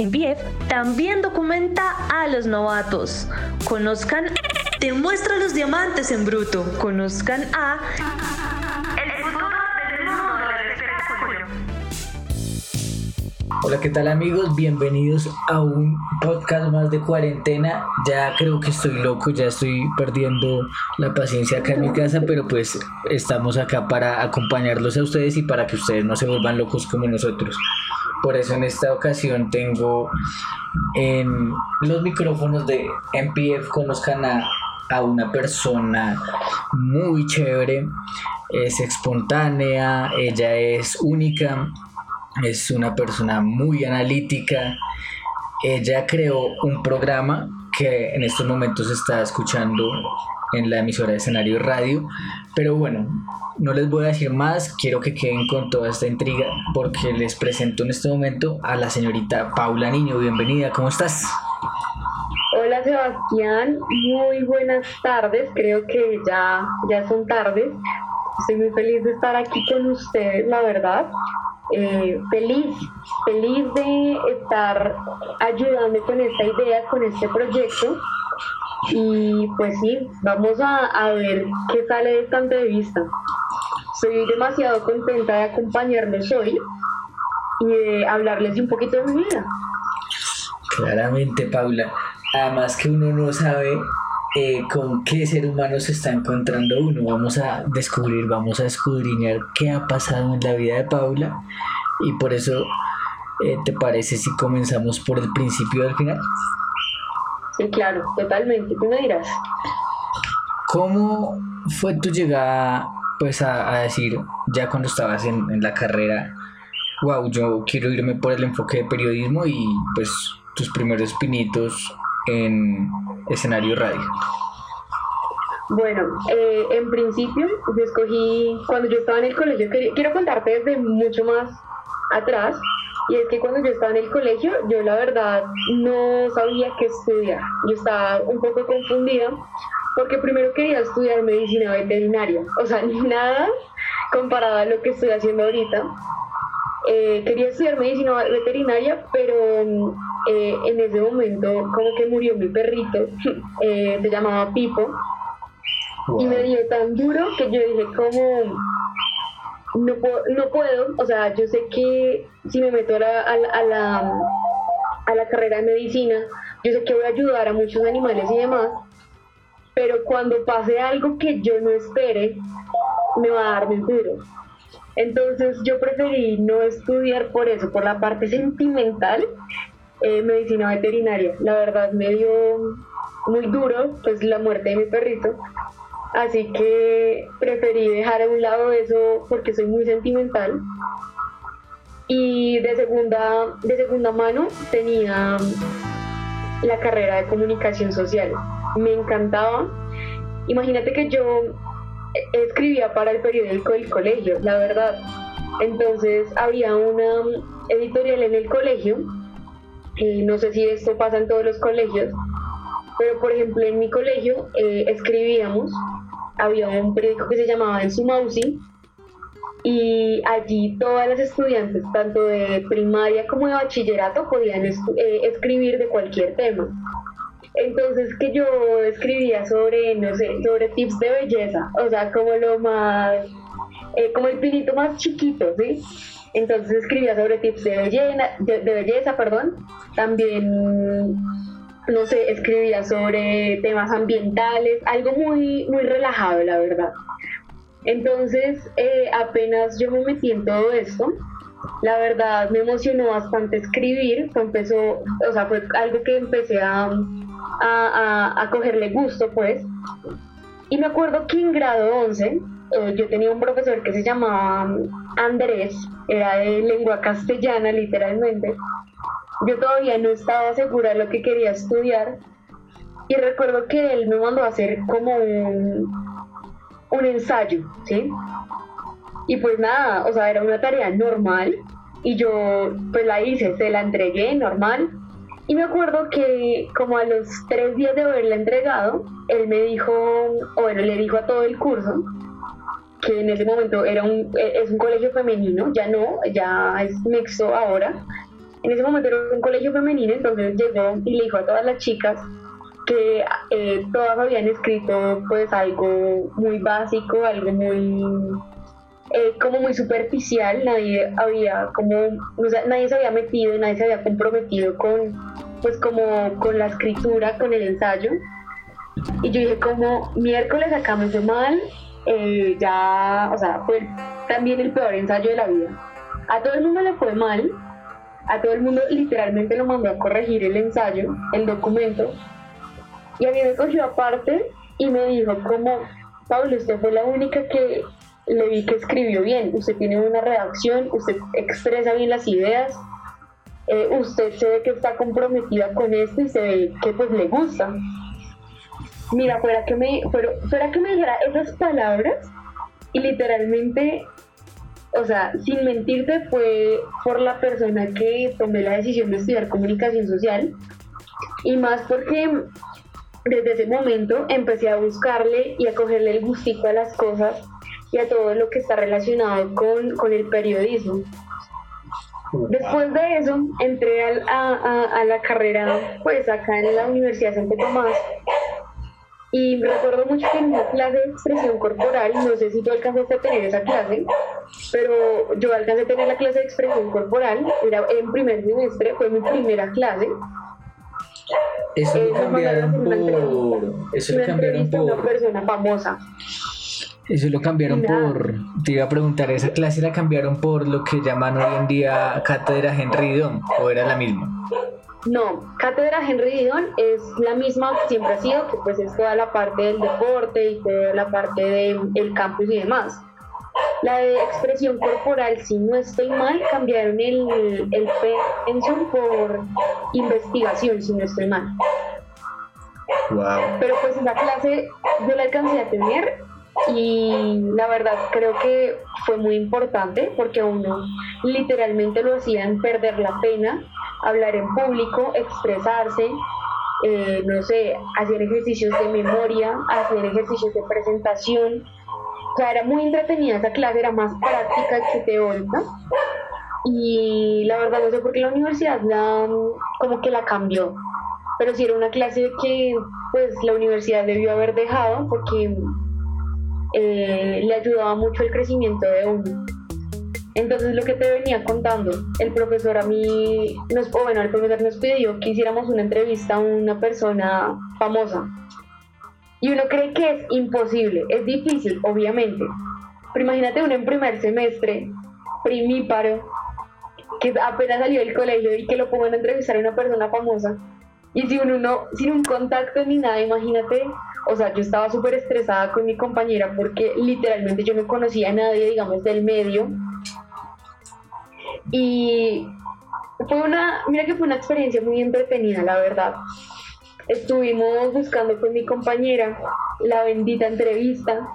MPF también documenta a los novatos. Conozcan, te muestra los diamantes en bruto. Conozcan a. Hola, ¿qué tal amigos? Bienvenidos a un podcast más de cuarentena. Ya creo que estoy loco, ya estoy perdiendo la paciencia acá en mi casa, pero pues estamos acá para acompañarlos a ustedes y para que ustedes no se vuelvan locos como nosotros. Por eso en esta ocasión tengo en los micrófonos de MPF conozcan a, a una persona muy chévere, es espontánea, ella es única, es una persona muy analítica. Ella creó un programa que en estos momentos está escuchando en la emisora de escenario radio. Pero bueno, no les voy a decir más, quiero que queden con toda esta intriga porque les presento en este momento a la señorita Paula Niño. Bienvenida, ¿cómo estás? Hola Sebastián, muy buenas tardes, creo que ya, ya son tardes. Estoy muy feliz de estar aquí con ustedes, la verdad. Eh, feliz, feliz de estar ayudando con esta idea, con este proyecto y pues sí, vamos a, ver qué sale de esta entrevista. Estoy demasiado contenta de acompañarles hoy y de hablarles un poquito de mi vida. Claramente, Paula. Además que uno no sabe eh, con qué ser humano se está encontrando uno. Vamos a descubrir, vamos a escudriñar qué ha pasado en la vida de Paula. Y por eso, eh, ¿te parece si comenzamos por el principio del final? Sí, claro, totalmente. Tú me dirás. ¿Cómo fue tu llegada pues a, decir, ya cuando estabas en, la carrera, wow, yo quiero irme por el enfoque de periodismo y pues tus primeros pinitos en escenario radio? Bueno, eh, en principio yo escogí, cuando yo estaba en el colegio, quiero contarte desde mucho más atrás, y es que cuando yo estaba en el colegio, yo la verdad no sabía qué estudiar. Yo estaba un poco confundida porque primero quería estudiar medicina veterinaria. O sea, ni nada comparado a lo que estoy haciendo ahorita. Eh, quería estudiar medicina veterinaria, pero eh, en ese momento como que murió mi perrito, eh, se llamaba Pipo, y me dio tan duro que yo dije como no puedo, no puedo, o sea, yo sé que si me meto a la, a, la, a la carrera de medicina, yo sé que voy a ayudar a muchos animales y demás, pero cuando pase algo que yo no espere, me va a dar muy duro. Entonces yo preferí no estudiar por eso, por la parte sentimental, eh, medicina veterinaria. La verdad me dio muy duro, pues la muerte de mi perrito, Así que preferí dejar a un lado eso porque soy muy sentimental. Y de segunda, de segunda mano tenía la carrera de comunicación social. Me encantaba. Imagínate que yo escribía para el periódico del colegio, la verdad. Entonces había una editorial en el colegio. Eh, no sé si esto pasa en todos los colegios, pero por ejemplo en mi colegio eh, escribíamos había un periódico que se llamaba En Sumausi y allí todas las estudiantes, tanto de primaria como de bachillerato, podían eh, escribir de cualquier tema. Entonces que yo escribía sobre, no sé, sobre tips de belleza, o sea, como lo más, eh, como el pinito más chiquito, ¿sí? Entonces escribía sobre tips de belleza, de belleza, perdón, también no sé, escribía sobre temas ambientales, algo muy, muy relajado, la verdad. Entonces, eh, apenas yo me metí en todo esto, la verdad me emocionó bastante escribir, fue, empezó, o sea, fue algo que empecé a, a, a, cogerle gusto, pues. Y me acuerdo que en grado 11 eh, yo tenía un profesor que se llamaba Andrés, era de lengua castellana literalmente, yo todavía no estaba segura de lo que quería estudiar y recuerdo que él me mandó a hacer como un, un ensayo, ¿sí? Y pues nada, o sea, era una tarea normal y yo pues la hice, se la entregué normal. Y me acuerdo que como a los tres días de haberla entregado, él me dijo, o bueno, le dijo a todo el curso, que en ese momento era un, es un colegio femenino, ya no, ya es mixto ahora, en ese momento era un colegio femenino, entonces llegó y le dijo a todas las chicas que eh, todas habían escrito pues algo muy básico, algo muy eh, como muy superficial, nadie había como, nadie se había metido, nadie se había comprometido con pues como con la escritura, con el ensayo. Y yo dije como miércoles acá me fue mal, eh, ya, o sea, fue también el peor ensayo de la vida. A todo el mundo le fue mal, a todo el mundo literalmente lo mandó a corregir el ensayo, el documento, y a mí me cogió aparte y me dijo como, Pablo, usted fue la única que le vi que escribió bien, usted tiene una redacción, usted expresa bien las ideas, eh, usted se ve que está comprometida con esto y se ve que pues le gusta. Mira, fuera que me, fuera que me dijera esas palabras y literalmente, o sea, sin mentirte, fue por la persona que tomé la decisión de estudiar comunicación social y más porque desde ese momento empecé a buscarle y a cogerle el gustito a las cosas y a todo lo que está relacionado con, con el periodismo. Después de eso, entré a, a, la carrera, pues acá en la Universidad de Santo Tomás, y recuerdo mucho que en una clase de expresión corporal, no sé si tú alcanzaste a tener esa clase, pero yo alcancé a tener la clase de expresión corporal, era en primer semestre, fue mi primera clase, eso lo cambiaron por. Eso lo cambiaron por. Una persona famosa. Eso lo cambiaron por. Te iba a preguntar, ¿esa clase la cambiaron por lo que llaman hoy en día Cátedra Henry Didon o era la misma? No, Cátedra Henry Didon es la misma que siempre ha sido, que pues es toda la parte del deporte y toda la parte del campus y demás. La de expresión corporal, si no estoy mal, cambiaron el, el pensum por investigación, si no estoy mal. Wow. Pero pues esa clase yo la alcancé a tener y la verdad creo que fue muy importante porque a uno literalmente lo hacían perder la pena, hablar en público, expresarse, eh, no sé, hacer ejercicios de memoria, hacer ejercicios de presentación, o sea, era muy entretenida esa clase, era más práctica que teórica. Y la verdad no sé por qué la universidad la, como que la cambió. Pero sí era una clase que pues la universidad debió haber dejado porque eh, le ayudaba mucho el crecimiento de uno. Entonces lo que te venía contando, el profesor a mí, nos, o bueno, el profesor nos pidió que hiciéramos una entrevista a una persona famosa y uno cree que es imposible, es difícil, obviamente. Pero imagínate uno en primer semestre, primíparo, que apenas salió del colegio y que lo pongan a entrevistar a una persona famosa. Y si uno no, sin un contacto ni nada, imagínate, o sea, yo estaba súper estresada con mi compañera porque literalmente yo no conocía a nadie, digamos, del medio. Y fue una, mira que fue una experiencia muy entretenida, la verdad estuvimos buscando con mi compañera la bendita entrevista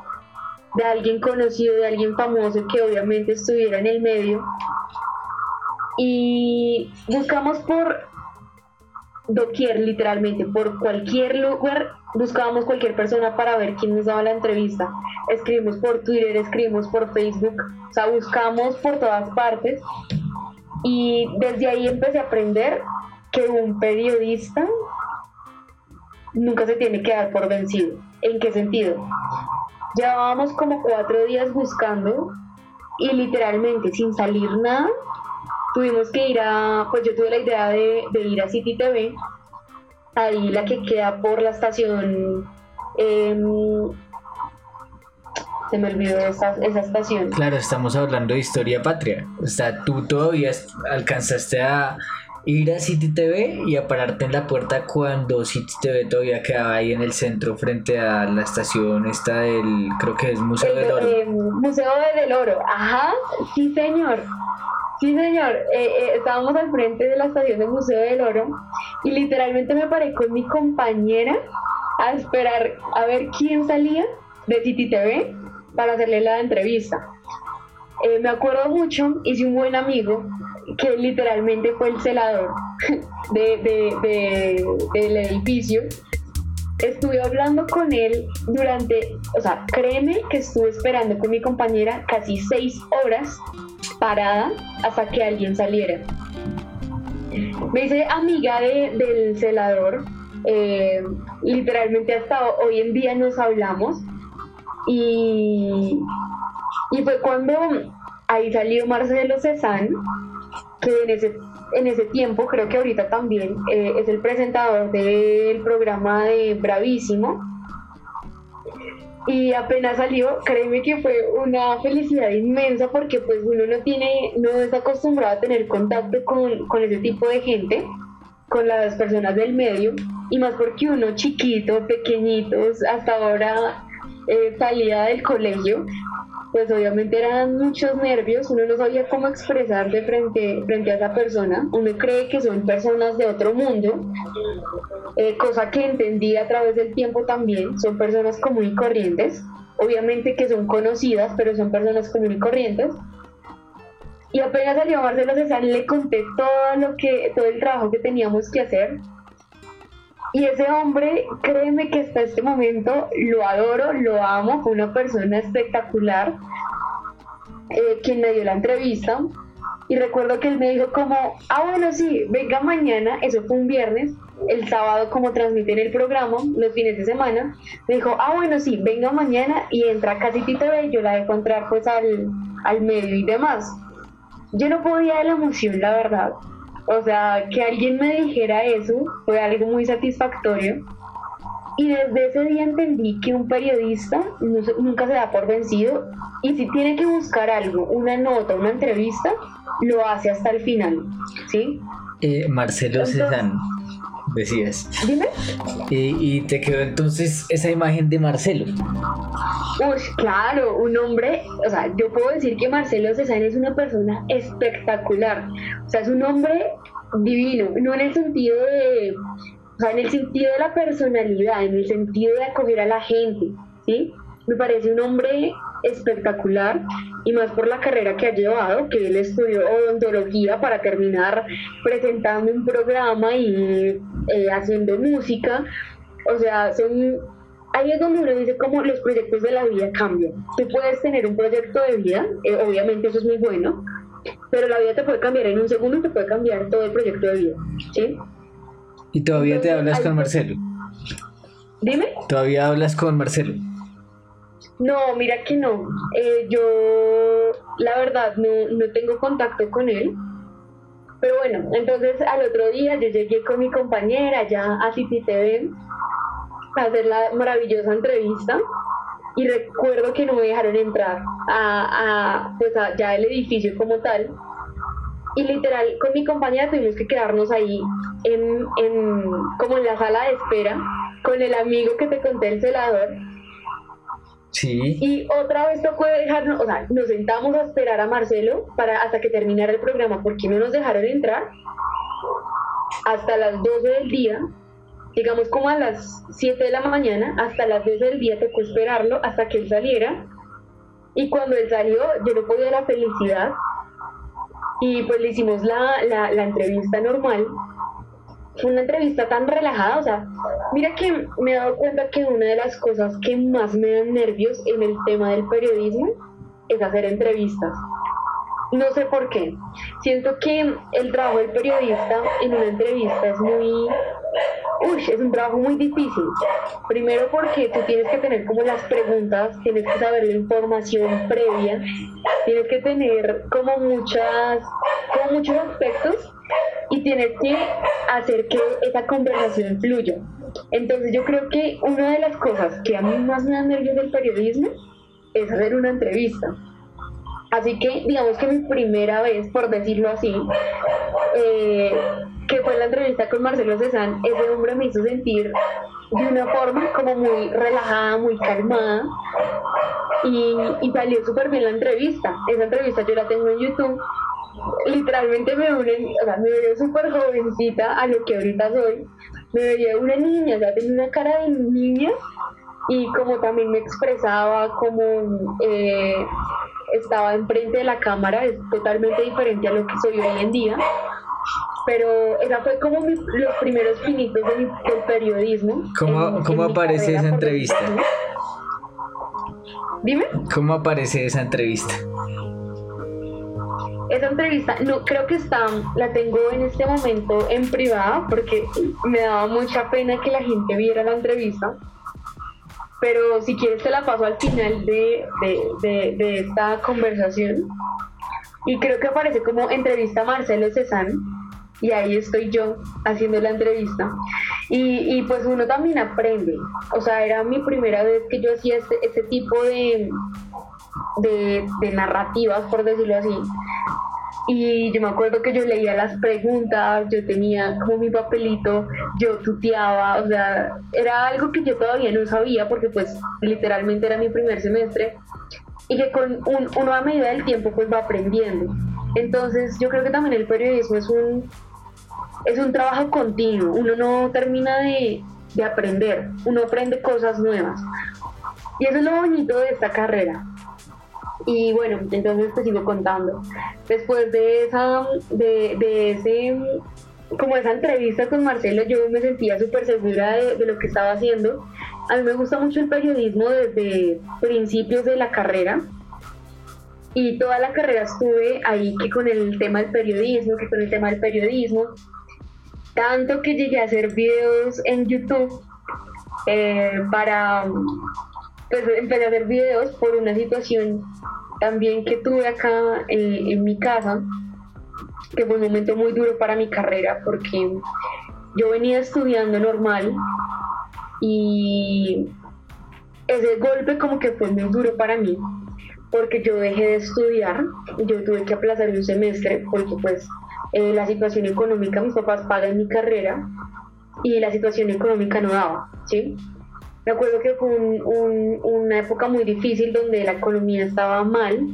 de alguien conocido, de alguien famoso que obviamente estuviera en el medio. Y buscamos por doquier, literalmente, por cualquier lugar, buscábamos cualquier persona para ver quién nos daba la entrevista. Escribimos por Twitter, escribimos por Facebook, o sea, buscamos por todas partes. Y desde ahí empecé a aprender que un periodista nunca se tiene que dar por vencido. ¿En qué sentido? Llevábamos como cuatro días buscando y literalmente sin salir nada, tuvimos que ir a, pues yo tuve la idea de, ir a City TV, ahí la que queda por la estación, em, se me olvidó esa, esa estación. Claro, estamos hablando de historia patria, o sea, tú todavía alcanzaste a ir a City TV y a pararte en la puerta cuando City TV todavía quedaba ahí en el centro frente a la estación esta del, creo que es Museo del Oro. Eh, Museo del Oro, ajá, sí señor. Sí, señor, eh, eh, estábamos al frente de la estación del Museo del Oro y literalmente me paré con mi compañera a esperar a ver quién salía de City TV para hacerle la entrevista. me acuerdo mucho, hice un buen amigo que literalmente fue el celador de, del edificio. Estuve hablando con él durante, o sea, créeme que estuve esperando con mi compañera casi seis horas parada hasta que alguien saliera. Me hice amiga de, del celador, eh, literalmente hasta hoy en día nos hablamos y, y fue cuando ahí salió Marcelo Cezán, que en ese, en ese tiempo, creo que ahorita también, eh, es el presentador del programa de Bravísimo. Y apenas salió, créeme que fue una felicidad inmensa porque pues uno no tiene, no está acostumbrado a tener contacto con, con ese tipo de gente, con las personas del medio, y más porque uno chiquito, pequeñitos, hasta ahora eh, salía del colegio, pues obviamente eran muchos nervios, uno no sabía cómo expresarse frente, frente a esa persona, uno cree que son personas de otro mundo, eh, cosa que entendí a través del tiempo también, son personas común y corrientes, obviamente que son conocidas, pero son personas común y corrientes. Y apenas salió Marcelo César, le conté todo lo que, todo el trabajo que teníamos que hacer, y ese hombre, créeme que hasta este momento lo adoro, lo amo, fue una persona espectacular, eh, quien me dio la entrevista. Y recuerdo que él me dijo como, ah bueno sí, venga mañana, eso fue un viernes, el sábado como transmiten el programa, los fines de semana, me dijo, ah bueno sí, venga mañana y entra casi TV, yo la dejo entrar pues al, al medio y demás. Yo no podía de la emoción, la verdad. O sea, que alguien me dijera eso fue algo muy satisfactorio. Y desde ese día entendí que un periodista nunca se da por vencido y si tiene que buscar algo, una nota, una entrevista, lo hace hasta el final. ¿Sí? Eh, Marcelo Cezanne, decías. Dime. y te quedó entonces esa imagen de Marcelo. Uy, claro, un hombre, o sea, yo puedo decir que Marcelo Cezanne es una persona espectacular. O sea, es un hombre divino, no en el sentido de, o sea, en el sentido de la personalidad, en el sentido de acoger a la gente, ¿sí? Me parece un hombre espectacular y más por la carrera que ha llevado, que él estudió odontología para terminar presentando un programa y eh, haciendo música. O sea, son ahí es donde uno dice cómo los proyectos de la vida cambian. Tú puedes tener un proyecto de vida, eh, obviamente eso es muy bueno, pero la vida te puede cambiar en un segundo te puede cambiar todo el proyecto de vida, ¿sí? ¿Y todavía te hablas con Marcelo? Dime. ¿Todavía hablas con Marcelo? No, mira que no. Eh, yo, la verdad, no, no tengo contacto con él. Pero bueno, entonces al otro día yo llegué con mi compañera ya a City TV hacer la maravillosa entrevista y recuerdo que no me dejaron entrar a, a pues a, ya el edificio como tal y literal con mi compañera tuvimos que quedarnos ahí en, en como en la sala de espera con el amigo que te conté el celador Y otra vez tocó dejarnos, o sea, nos sentamos a esperar a Marcelo para hasta que terminara el programa porque no nos dejaron entrar hasta las 12 del día digamos como a las 7 de la mañana, hasta las 10 del día tocó esperarlo hasta que él saliera. Y cuando él salió, yo no podía la felicidad. Y pues le hicimos la, la, la entrevista normal. Una entrevista tan relajada, o sea, mira que me he dado cuenta que una de las cosas que más me dan nervios en el tema del periodismo es hacer entrevistas. No sé por qué. Siento que el trabajo del periodista en una entrevista es muy Uy, es un trabajo muy difícil. Primero porque tú tienes que tener como las preguntas, tienes que saber la información previa, tienes que tener como muchas, como muchos aspectos y tienes que hacer que esa conversación fluya. Entonces yo creo que una de las cosas que a mí más me da nervios del periodismo es hacer una entrevista. Así que digamos que mi primera vez, por decirlo así, eh, que fue la entrevista con Marcelo Cezán, ese hombre me hizo sentir de una forma como muy relajada, muy calmada y, y salió súper bien la entrevista. Esa entrevista yo la tengo en YouTube. Literalmente me, unen, o sea, me veo súper jovencita a lo que ahorita soy. Me veía una niña, o sea, tenía una cara de niña y como también me expresaba, como eh, estaba enfrente de la cámara, es totalmente diferente a lo que soy hoy en día pero esa fue como los primeros pinitos del periodismo. ¿Cómo, ¿cómo aparece esa entrevista? Dime. ¿Cómo aparece esa entrevista? Esa entrevista, no creo que está, la tengo en este momento en privada porque me daba mucha pena que la gente viera la entrevista. Pero si quieres te la paso al final de, de, de, esta conversación. Y creo que aparece como entrevista a Marcelo Cezanne y ahí estoy yo haciendo la entrevista. Y, y, pues uno también aprende. O sea, era mi primera vez que yo hacía este, este tipo de, de, narrativas, por decirlo así. Y yo me acuerdo que yo leía las preguntas, yo tenía como mi papelito, yo tuteaba, o sea, era algo que yo todavía no sabía porque pues literalmente era mi primer semestre y que con un, uno a medida del tiempo pues va aprendiendo. Entonces yo creo que también el periodismo es un, es un trabajo continuo, uno no termina de, de aprender, uno aprende cosas nuevas. Y eso es lo bonito de esta carrera, y bueno, entonces te sigo contando. Después de esa, de, de ese, como esa entrevista con Marcelo, yo me sentía súper segura de, de, lo que estaba haciendo. A mí me gusta mucho el periodismo desde principios de la carrera. Y toda la carrera estuve ahí que con el tema del periodismo, que con el tema del periodismo. Tanto que llegué a hacer videos en YouTube eh, para pues empecé a hacer videos por una situación también que tuve acá en, mi casa, que fue un momento muy duro para mi carrera porque yo venía estudiando normal y ese golpe como que fue muy duro para mí porque yo dejé de estudiar, yo tuve que aplazar un semestre porque pues eh, la situación económica, mis papás pagan mi carrera y la situación económica no daba, ¿sí? Me acuerdo que fue una época muy difícil donde la economía estaba mal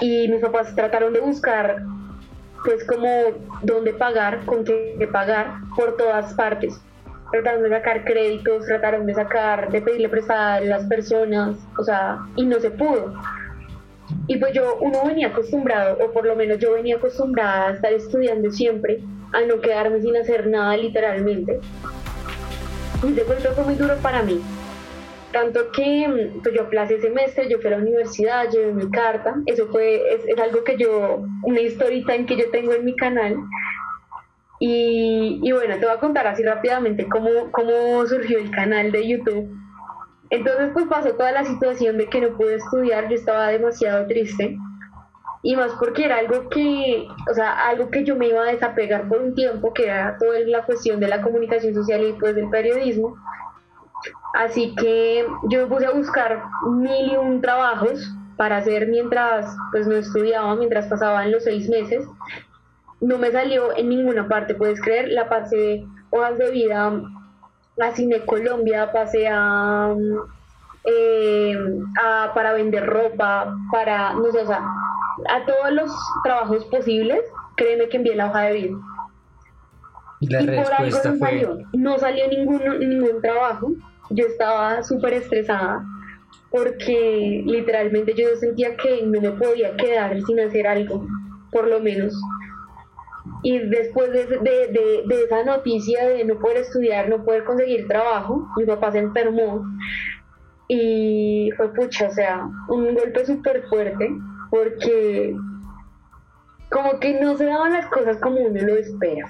y mis papás trataron de buscar pues como dónde pagar, con qué pagar por todas partes. Trataron de sacar créditos, trataron de sacar, de pedirle prestada a las personas, o sea, y no se pudo. Y pues yo, uno venía acostumbrado, o por lo menos yo venía acostumbrada a estar estudiando siempre, a no quedarme sin hacer nada literalmente de golpe fue muy duro para mí. Tanto que pues, yo aplacé semestre, yo fui a la universidad, llevé mi carta. Eso fue, es, algo que yo, una historita en que yo tengo en mi canal. Y, y, bueno, te voy a contar así rápidamente cómo, cómo surgió el canal de YouTube. Entonces pues pasó toda la situación de que no pude estudiar, yo estaba demasiado triste y más porque era algo que, o sea, algo que yo me iba a desapegar por un tiempo, que era toda la cuestión de la comunicación social y pues del periodismo. Así que yo me puse a buscar mil y un trabajos para hacer mientras pues no estudiaba, mientras pasaban los seis meses. No me salió en ninguna parte, puedes creer, la pasé hojas de vida a Cine Colombia, pasé a, eh, a para vender ropa, para, no sé, o sea, a todos los trabajos posibles, créeme que envié la hoja de vida. Y, la por algo no salió. No salió ningún, ningún trabajo. Yo estaba súper estresada porque literalmente yo sentía que no me podía quedar sin hacer algo, por lo menos. Y después de, de, de, esa noticia de no poder estudiar, no poder conseguir trabajo, mi papá se enfermó y fue pucha, o sea, un golpe súper fuerte porque como que no se daban las cosas como uno lo espera.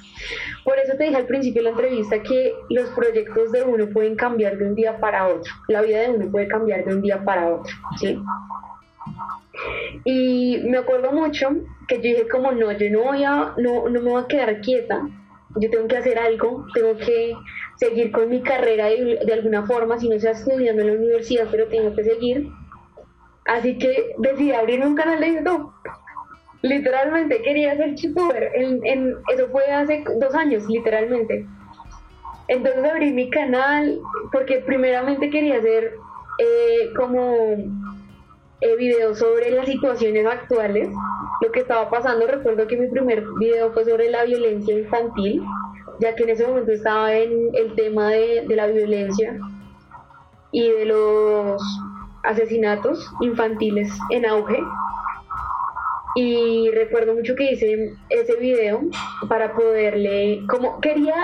Por eso te dije al principio de la entrevista que los proyectos de uno pueden cambiar de un día para otro. La vida de uno puede cambiar de un día para otro, ¿sí? Y me acuerdo mucho que yo dije como no, yo no voy a, no, no me voy a quedar quieta, yo tengo que hacer algo, tengo que seguir con mi carrera de, de alguna forma, si no sea estudiando en la universidad, pero tengo que seguir Así que decidí abrir un canal de YouTube. Literalmente quería ser youtuber. En, eso fue hace dos años, literalmente. Entonces abrí mi canal porque primeramente quería hacer eh, como eh, videos sobre las situaciones actuales, lo que estaba pasando. Recuerdo que mi primer video fue sobre la violencia infantil, ya que en ese momento estaba en el tema de, de la violencia y de los asesinatos infantiles en auge. Y recuerdo mucho que hice ese video para poderle, como quería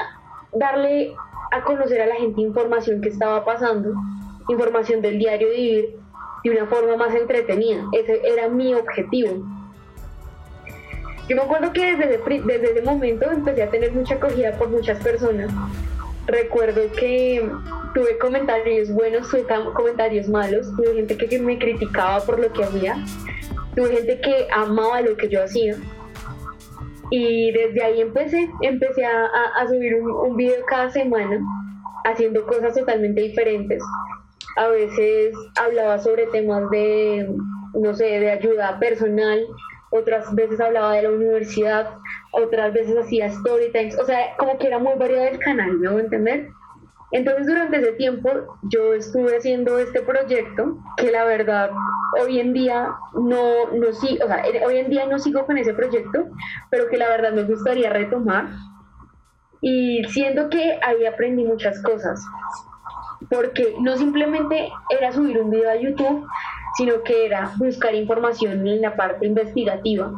darle a conocer a la gente información que estaba pasando, información del diario vivir de una forma más entretenida. Ese era mi objetivo. Yo me acuerdo que desde, desde ese momento empecé a tener mucha acogida por muchas personas. Recuerdo que tuve comentarios buenos, tuve comentarios malos, tuve gente que me criticaba por lo que hacía, tuve gente que amaba lo que yo hacía. Y desde ahí empecé, empecé a, a, subir un, video cada semana, haciendo cosas totalmente diferentes. A veces hablaba sobre temas de, no sé, de ayuda personal, otras veces hablaba de la universidad, otras veces hacía story times, o sea, como que era muy variado el canal, ¿me voy a entender? Entonces durante ese tiempo yo estuve haciendo este proyecto que la verdad hoy en día no, no sigo, o sea, hoy en día no sigo con ese proyecto, pero que la verdad me gustaría retomar. Y siento que ahí aprendí muchas cosas, porque no simplemente era subir un video a YouTube, sino que era buscar información en la parte investigativa,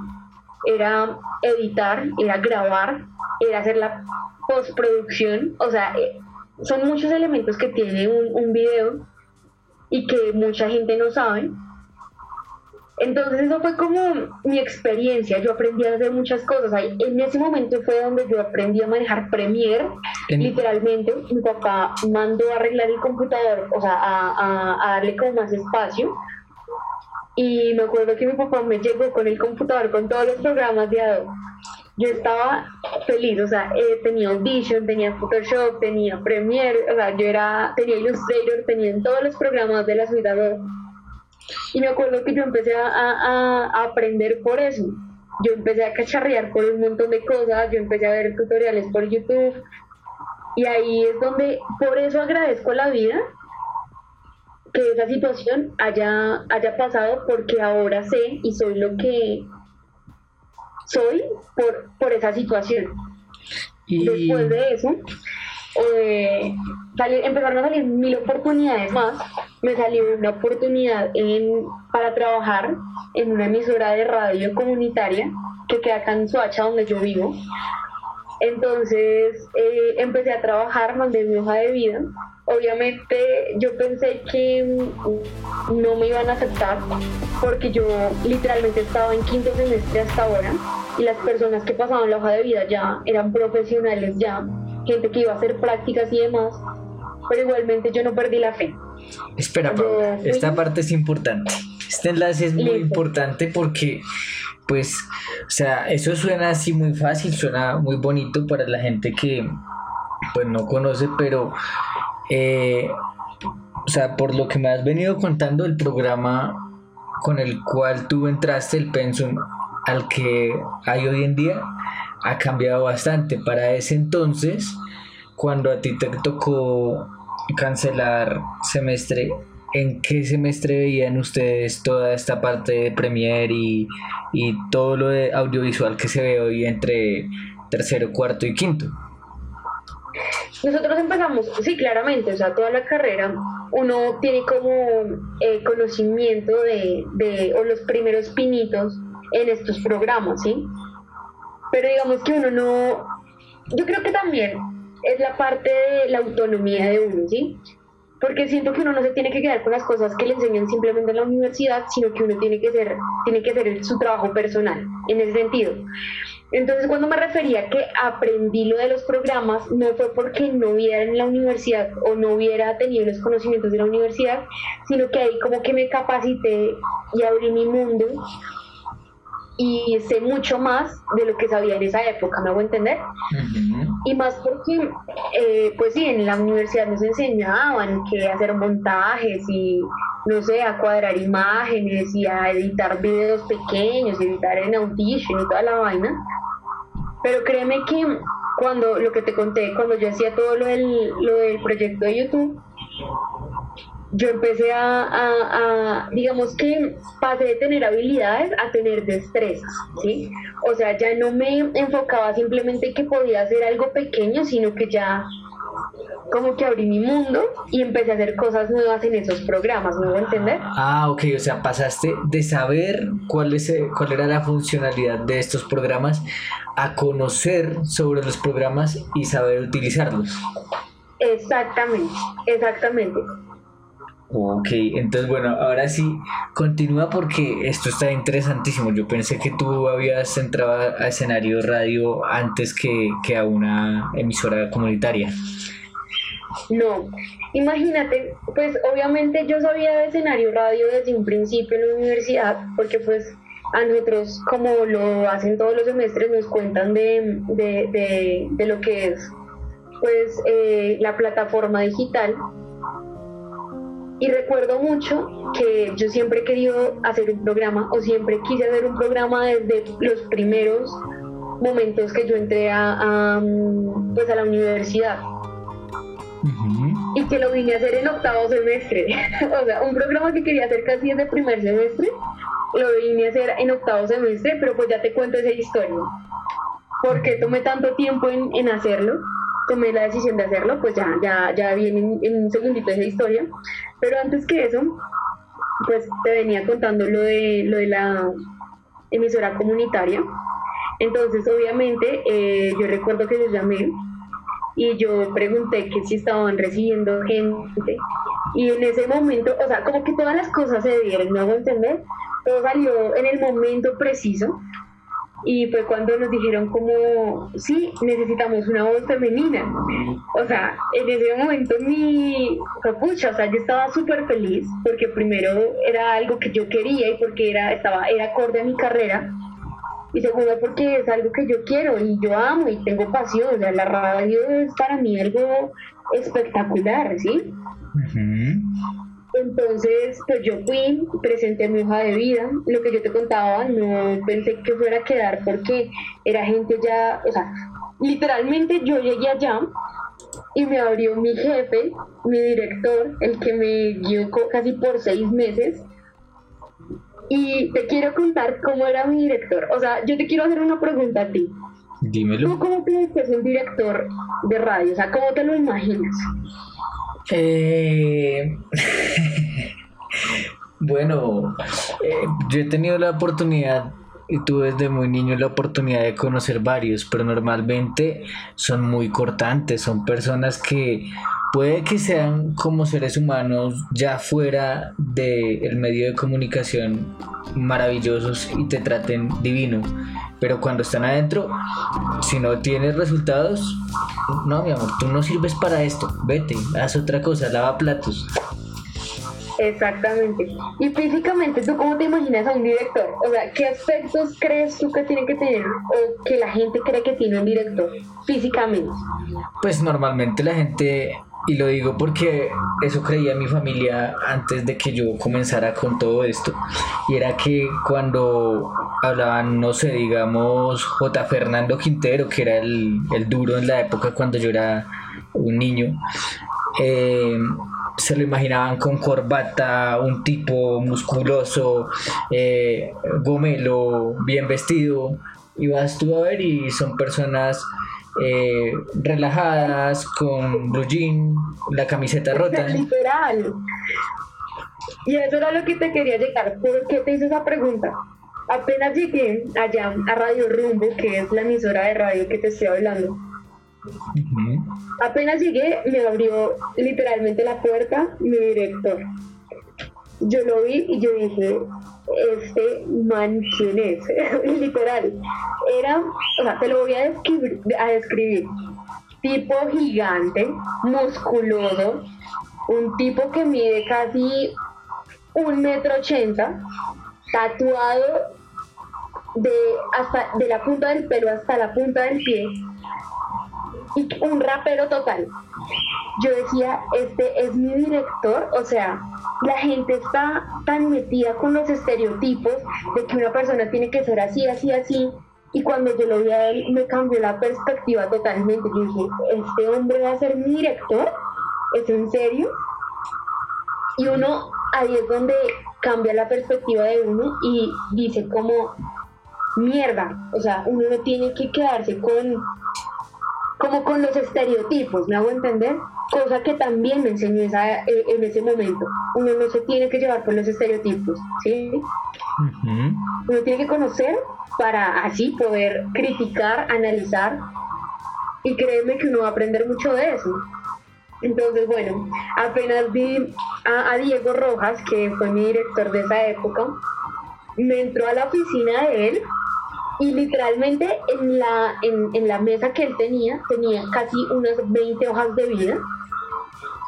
era editar, era grabar, era hacer la postproducción, o sea, eh, son muchos elementos que tiene un, un video y que mucha gente no sabe. Entonces eso fue como mi experiencia, yo aprendí a hacer muchas cosas. En ese momento fue donde yo aprendí a manejar Premiere, literalmente. Mi papá mandó a arreglar el computador, o sea, a, a darle como más espacio y me acuerdo que mi papá me llegó con el computador con todos los programas de Adobe. Yo estaba feliz, o sea, eh, tenía Audition, tenía Photoshop, tenía Premiere, o sea, yo era, tenía Illustrator, tenía todos los programas de la suite Adobe. Y me acuerdo que yo empecé a, a, aprender por eso. Yo empecé a cacharrear por un montón de cosas, yo empecé a ver tutoriales por YouTube. Y ahí es donde, por eso agradezco la vida, que esa situación haya, haya pasado porque ahora sé y soy lo que soy por, por esa situación. Y... Después de eso, eh, empezaron a salir mil oportunidades más. Me salió una oportunidad en, para trabajar en una emisora de radio comunitaria que queda acá en Soacha, donde yo vivo. Entonces eh, empecé a trabajar, mandé mi hoja de vida obviamente yo pensé que no me iban a aceptar porque yo literalmente estaba en quinto semestre hasta ahora y las personas que pasaban la hoja de vida ya eran profesionales ya, gente que iba a hacer prácticas y demás, pero igualmente yo no perdí la fe. Espera, Paula, esta parte es importante. Este enlace es muy importante porque pues, o sea, eso suena así muy fácil, suena muy bonito para la gente que pues no conoce, pero eh, o sea, por lo que me has venido contando, el programa con el cual tú entraste, el pensum al que hay hoy en día, ha cambiado bastante. Para ese entonces, cuando a ti te tocó cancelar semestre, ¿en qué semestre veían ustedes toda esta parte de Premiere y, y todo lo de audiovisual que se ve hoy entre tercero, cuarto y quinto? Nosotros empezamos, sí, claramente, o sea, toda la carrera uno tiene como eh, conocimiento de, de, o los primeros pinitos en estos programas, ¿sí? Pero digamos que uno no, yo creo que también es la parte de la autonomía de uno, ¿sí? Porque siento que uno no se tiene que quedar con las cosas que le enseñan simplemente en la universidad, sino que uno tiene que ser, tiene que hacer su trabajo personal, en ese sentido. Entonces, cuando me refería que aprendí lo de los programas, no fue porque no hubiera en la universidad o no hubiera tenido los conocimientos de la universidad, sino que ahí como que me capacité y abrí mi mundo y sé mucho más de lo que sabía en esa época, ¿me hago entender? Y más porque, eh, pues sí, en la universidad nos enseñaban que hacer montajes y, no sé, a cuadrar imágenes y a editar videos pequeños, editar en Audition y toda la vaina, pero créeme que cuando lo que te conté, cuando yo hacía todo lo del, lo del proyecto de YouTube, yo empecé a, a, digamos que pasé de tener habilidades a tener destrezas, ¿sí? O sea, ya no me enfocaba simplemente que podía hacer algo pequeño, sino que ya como que abrí mi mundo y empecé a hacer cosas nuevas en esos programas, ¿me voy a entender? Ah, ok, o sea, pasaste de saber cuál, es, cuál era la funcionalidad de estos programas a conocer sobre los programas y saber utilizarlos. Exactamente, exactamente. Ok, entonces bueno, ahora sí, continúa porque esto está interesantísimo. Yo pensé que tú habías entrado a escenario radio antes que, que a una emisora comunitaria. No, imagínate, pues obviamente yo sabía de escenario radio desde un principio en la universidad, porque pues a nosotros, como lo hacen todos los semestres, nos cuentan de, de, de, de lo que es pues eh, la plataforma digital y recuerdo mucho que yo siempre he querido hacer un programa o siempre quise hacer un programa desde los primeros momentos que yo entré a, pues a la universidad. Y que lo vine a hacer en octavo semestre. o sea, un programa que quería hacer casi desde primer semestre, lo vine a hacer en octavo semestre, pero pues ya te cuento esa historia. ¿Por qué tomé tanto tiempo en, en hacerlo? Tomé la decisión de hacerlo, pues ya, ya, ya viene en, un segundito esa historia. Pero antes que eso, pues te venía contando lo de, lo de la emisora comunitaria. Entonces, obviamente, eh, yo recuerdo que yo llamé y yo pregunté que si estaban recibiendo gente. Y en ese momento, o sea, como que todas las cosas se dieron, ¿me hago entender? Todo salió en el momento preciso y fue cuando nos dijeron como, sí, necesitamos una voz femenina. O sea, en ese momento mi capucha, o sea, yo estaba súper feliz porque primero era algo que yo quería y porque era, estaba, era acorde a mi carrera. Y segundo, porque es algo que yo quiero y yo amo y tengo pasión. O sea, la radio es para mí algo espectacular, ¿sí? Entonces, pues yo fui, presenté mi hoja de vida, lo que yo te contaba, no pensé que fuera a quedar porque era gente ya, o sea, literalmente yo llegué allá y me abrió mi jefe, mi director, el que me guió casi por seis meses. Y te quiero contar cómo era mi director. O sea, yo te quiero hacer una pregunta a ti. Dímelo. ¿Tú cómo piensas que es un director de radio? O sea, ¿cómo te lo imaginas? Eh, bueno, eh, yo he tenido la oportunidad y tuve desde muy niño la oportunidad de conocer varios, pero normalmente son muy cortantes, son personas que puede que sean como seres humanos ya fuera del medio de comunicación maravillosos y te traten divino, pero cuando están adentro, si no tienes resultados, no, mi amor, tú no sirves para esto, vete, haz otra cosa, lava platos. Exactamente. Y físicamente, ¿tú cómo te imaginas a un director? O sea, ¿qué aspectos crees tú que tiene que tener o que la gente cree que tiene un director físicamente? Pues normalmente la gente y lo digo porque eso creía mi familia antes de que yo comenzara con todo esto. Y era que cuando hablaban, no sé, digamos, J. Fernando Quintero, que era el, duro en la época cuando yo era un niño, eh, se lo imaginaban con corbata, un tipo musculoso, eh, gomelo, bien vestido. Y vas tú a ver y son personas eh, relajadas, con blue jean, la camiseta rota. Literal. Y eso era lo que te quería llegar. ¿Por qué te hice esa pregunta? Apenas llegué allá a Radio Rumbo, que es la emisora de radio que te estoy hablando. Apenas llegué, me abrió literalmente la puerta mi director. Yo lo vi y yo dije, este man quién es, literal. Era, o sea, te lo voy a describir, a describir. Tipo gigante, musculoso, un tipo que mide casi un metro ochenta, tatuado de, hasta, de la punta del pelo hasta la punta del pie, un rapero total. Yo decía, este es mi director, o sea, la gente está tan metida con los estereotipos de que una persona tiene que ser así, así, así. Y cuando yo lo vi a él, me cambió la perspectiva totalmente. Yo dije, ¿este hombre va a ser mi director? ¿Es en serio? Y uno, ahí es donde cambia la perspectiva de uno y dice como, mierda, o sea, uno no tiene que quedarse con como con los estereotipos, ¿me hago entender? Cosa que también me enseñó esa, eh, en ese momento. Uno no se tiene que llevar por los estereotipos, ¿sí? Uno tiene que conocer para así poder criticar, analizar y créeme que uno va a aprender mucho de eso. Entonces, bueno, apenas vi a, Diego Rojas, que fue mi director de esa época, me entró a la oficina de él y literalmente en la, en, la mesa que él tenía, tenía casi unas 20 hojas de vida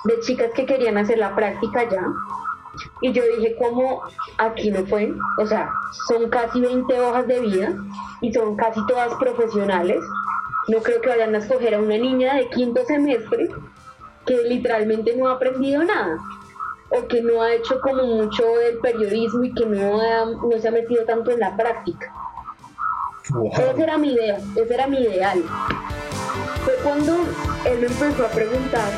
de chicas que querían hacer la práctica ya. Y yo dije, ¿cómo aquí no fue? O sea, son casi 20 hojas de vida y son casi todas profesionales. No creo que vayan a escoger a una niña de quinto semestre que literalmente no ha aprendido nada o que no ha hecho como mucho el periodismo y que no, no se ha metido tanto en la práctica. Esa era mi idea, ese era mi ideal. Fue cuando él me empezó a preguntar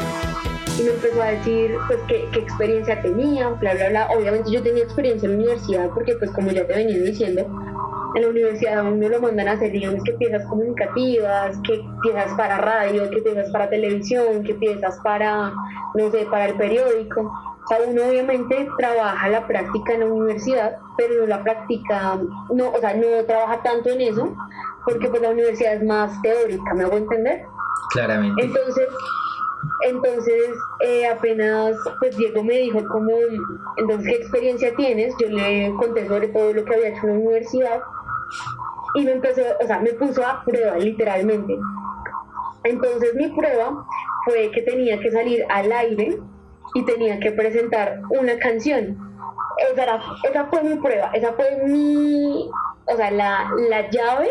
y me empezó a decir pues qué, qué, experiencia tenía, bla, bla, bla. Obviamente yo tenía experiencia en la universidad porque pues como ya te venía diciendo, en la universidad a uno lo mandan a hacer, digamos, que piezas comunicativas, que piezas para radio, que piezas para televisión, que piezas para, no sé, para el periódico. O sea, uno obviamente trabaja la práctica en la universidad, pero no la práctica, no, o sea, no trabaja tanto en eso, porque pues la universidad es más teórica, ¿me hago entender? Claramente. Entonces, entonces, eh, apenas pues Diego me dijo como, entonces, ¿qué experiencia tienes? Yo le conté sobre todo lo que había hecho en la universidad y me empezó, o sea, me puso a prueba literalmente. Entonces mi prueba fue que tenía que salir al aire y tenía que presentar una canción. Esa, era, esa fue mi prueba, esa fue mi, o sea, la, la llave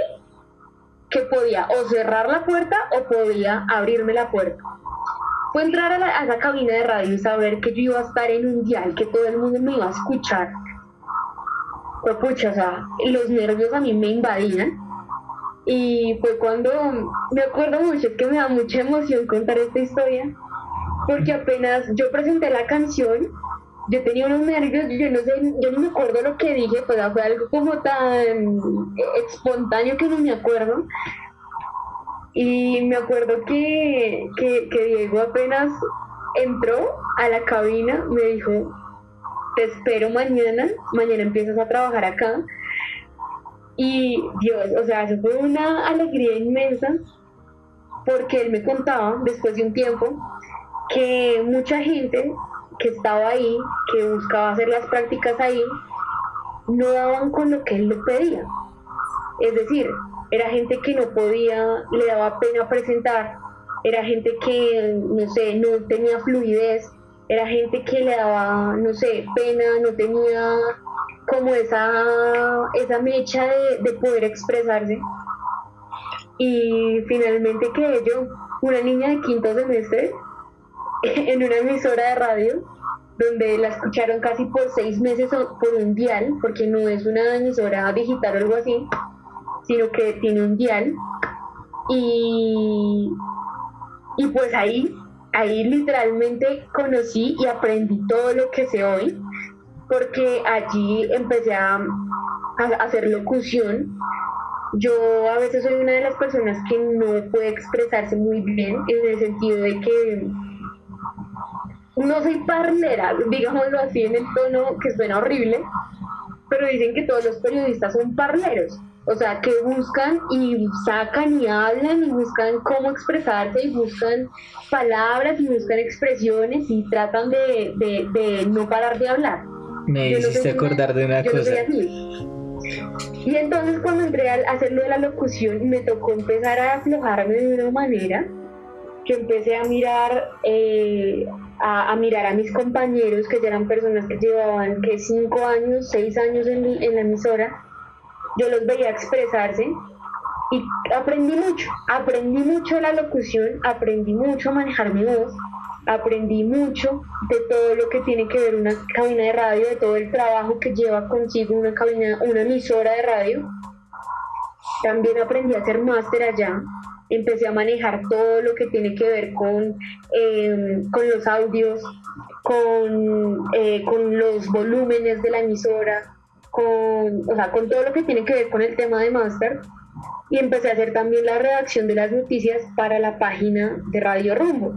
que podía o cerrar la puerta o podía abrirme la puerta. Fue entrar a, la, a esa cabina de radio y saber que yo iba a estar en un dial, que todo el mundo me iba a escuchar pues pucha, los nervios a mí me invadían. Y fue cuando me acuerdo mucho, es que me da mucha emoción contar esta historia, porque apenas yo presenté la canción, yo tenía unos nervios, yo no sé, yo no me acuerdo lo que dije, pues fue algo como tan espontáneo que no me acuerdo. Y me acuerdo que, que Diego apenas entró a la cabina, me dijo, te espero mañana, mañana empiezas a trabajar acá. Y Dios, o sea, eso fue una alegría inmensa porque él me contaba después de un tiempo que mucha gente que estaba ahí, que buscaba hacer las prácticas ahí, no daban con lo que él le pedía. Es decir, era gente que no podía, le daba pena presentar, era gente que, no sé, no tenía fluidez, era gente que le daba, no sé, pena, no tenía como esa, esa mecha de, poder expresarse. Y finalmente que yo, una niña de quinto semestre, en una emisora de radio, donde la escucharon casi por seis meses por un dial, porque no es una emisora digital o algo así, sino que tiene un dial. Y, y pues ahí ahí literalmente conocí y aprendí todo lo que sé hoy, porque allí empecé a, hacer locución. Yo a veces soy una de las personas que no puede expresarse muy bien, en el sentido de que no soy parlera, digámoslo así en el tono que suena horrible, pero dicen que todos los periodistas son parleros. O sea, que buscan y sacan y hablan y buscan cómo expresarse y buscan palabras y buscan expresiones y tratan de, no parar de hablar. Me hiciste acordar de una cosa. y entonces cuando entré a hacerlo de la locución me tocó empezar a aflojarme de una manera que empecé a mirar eh, a, mirar a mis compañeros que ya eran personas que llevaban que cinco años, seis años en, en la emisora yo los veía expresarse y aprendí mucho, aprendí mucho la locución, aprendí mucho a manejar mi voz, aprendí mucho de todo lo que tiene que ver una cabina de radio, de todo el trabajo que lleva consigo una cabina, una emisora de radio. También aprendí a hacer máster allá, empecé a manejar todo lo que tiene que ver con, em, con los audios, con, eh, con los volúmenes de la emisora, con, o sea, con todo lo que tiene que ver con el tema de máster y empecé a hacer también la redacción de las noticias para la página de Radio Rumbo.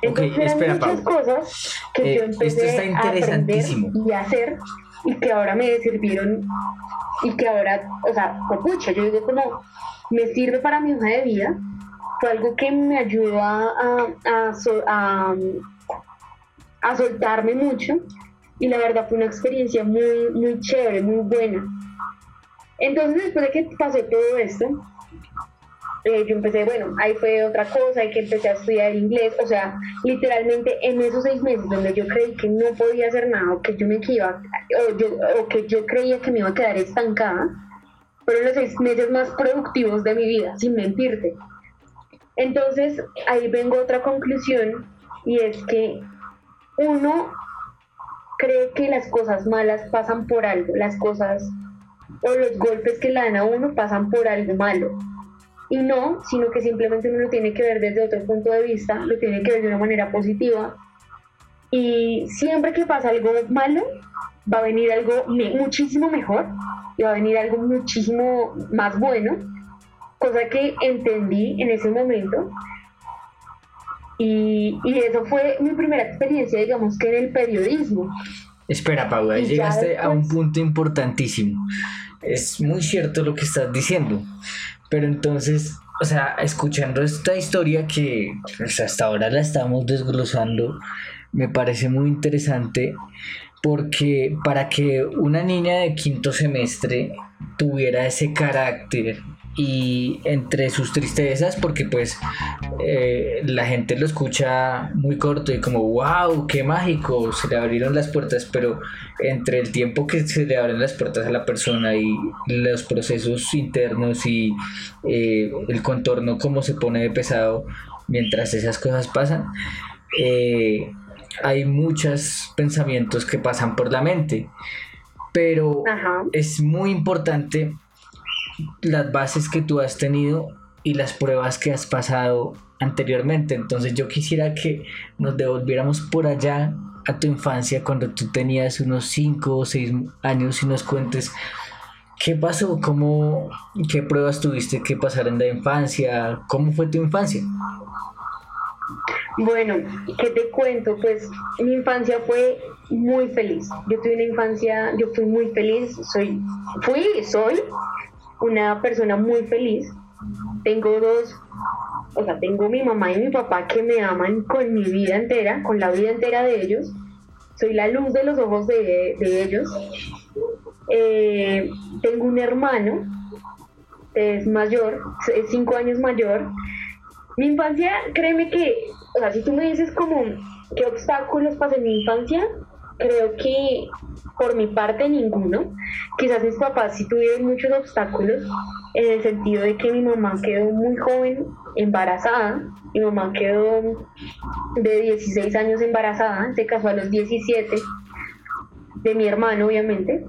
Entonces eran muchas cosas que yo eh, empecé a aprender y a hacer y que ahora me sirvieron y que ahora, o sea, pucha, yo digo como me sirve para mi hoja de vida, fue algo que me ayudó a, a, a, a soltarme mucho y la verdad fue una experiencia muy, muy chévere, muy buena. Entonces después de que pasé todo esto, eh, yo empecé, bueno, ahí fue otra cosa, y que empecé a estudiar inglés, o sea, literalmente en esos seis meses donde yo creí que no podía hacer nada, o que yo me iba, o, yo, o que yo creía que me iba a quedar estancada, fueron los seis meses más productivos de mi vida, sin mentirte. Entonces, ahí vengo a otra conclusión, y es que uno cree que las cosas malas pasan por algo, las cosas o los golpes que le dan a uno pasan por algo malo y no, sino que simplemente uno lo tiene que ver desde otro punto de vista, lo tiene que ver de una manera positiva. Y siempre que pasa algo malo, va a venir algo muchísimo mejor y va a venir algo muchísimo más bueno, cosa que entendí en ese momento. Y, y eso fue mi primera experiencia, digamos que en el periodismo. Espera, Paula, llegaste a un punto importantísimo. Es muy cierto lo que estás diciendo. Pero entonces, o sea, escuchando esta historia que pues, hasta ahora la estamos desglosando, me parece muy interesante porque para que una niña de quinto semestre tuviera ese carácter y entre sus tristezas, porque pues eh, la gente lo escucha muy corto y como, wow, qué mágico, se le abrieron las puertas, pero entre el tiempo que se le abren las puertas a la persona y los procesos internos y eh, el contorno como se pone de pesado mientras esas cosas pasan, eh, hay muchos pensamientos que pasan por la mente. Pero es muy importante las bases que tú has tenido y las pruebas que has pasado anteriormente. Entonces yo quisiera que nos devolviéramos por allá a tu infancia cuando tú tenías unos 5 o 6 años y nos cuentes qué pasó, cómo, qué pruebas tuviste que pasar en la infancia, cómo fue tu infancia. Bueno, ¿qué te cuento? Pues mi infancia fue muy feliz. Yo tuve una infancia, yo fui muy feliz, soy, fui, soy una persona muy feliz. Tengo dos, o sea, tengo mi mamá y mi papá que me aman con mi vida entera, con la vida entera de ellos. Soy la luz de los ojos de, ellos. Eh, tengo un hermano, es mayor, es cinco años mayor. Mi infancia, créeme que, o sea, si tú me dices como qué obstáculos pasé en mi infancia, creo que por mi parte ninguno. Quizás mis papás sí tuvieron muchos obstáculos en el sentido de que mi mamá quedó muy joven embarazada. Mi mamá quedó de 16 años embarazada, se casó a los 17 de mi hermano obviamente.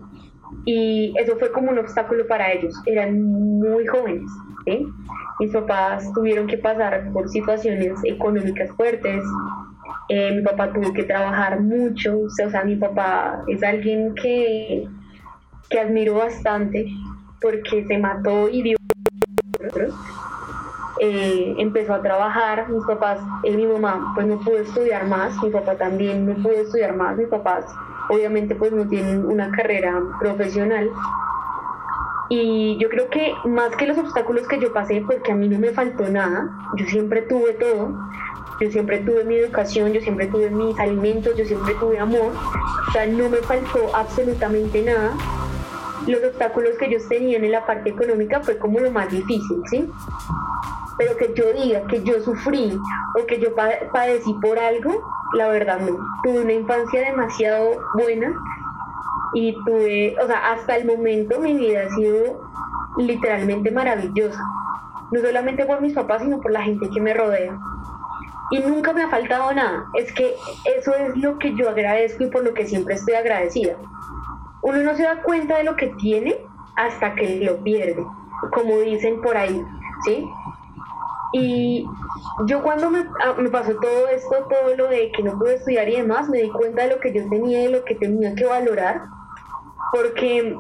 Y eso fue como un obstáculo para ellos. Eran muy jóvenes. Mis papás tuvieron que pasar por situaciones económicas fuertes, eh, mi papá tuvo que trabajar mucho, o sea, mi papá es alguien que, que admiro bastante porque se mató y dio eh, empezó a trabajar, mis papás, eh, mi mamá pues no pudo estudiar más, mi papá también no pudo estudiar más, mis papás obviamente pues no tienen una carrera profesional. Y yo creo que más que los obstáculos que yo pasé, porque a mí no me faltó nada, yo siempre tuve todo, yo siempre tuve mi educación, yo siempre tuve mis alimentos, yo siempre tuve amor, o sea, no me faltó absolutamente nada. Los obstáculos que ellos tenían en la parte económica fue como lo más difícil, ¿sí? Pero que yo diga que yo sufrí o que yo padecí por algo, la verdad no. Tuve una infancia demasiado buena y tuve, o sea, hasta el momento mi vida ha sido literalmente maravillosa. No solamente por mis papás, sino por la gente que me rodea y nunca me ha faltado nada. Es que eso es lo que yo agradezco y por lo que siempre estoy agradecida. Uno no se da cuenta de lo que tiene hasta que lo pierde, como dicen por ahí, ¿sí? Y yo cuando me, ah, me, pasó todo esto, todo lo de que no pude estudiar y demás, me di cuenta de lo que yo tenía y lo que tenía que valorar, porque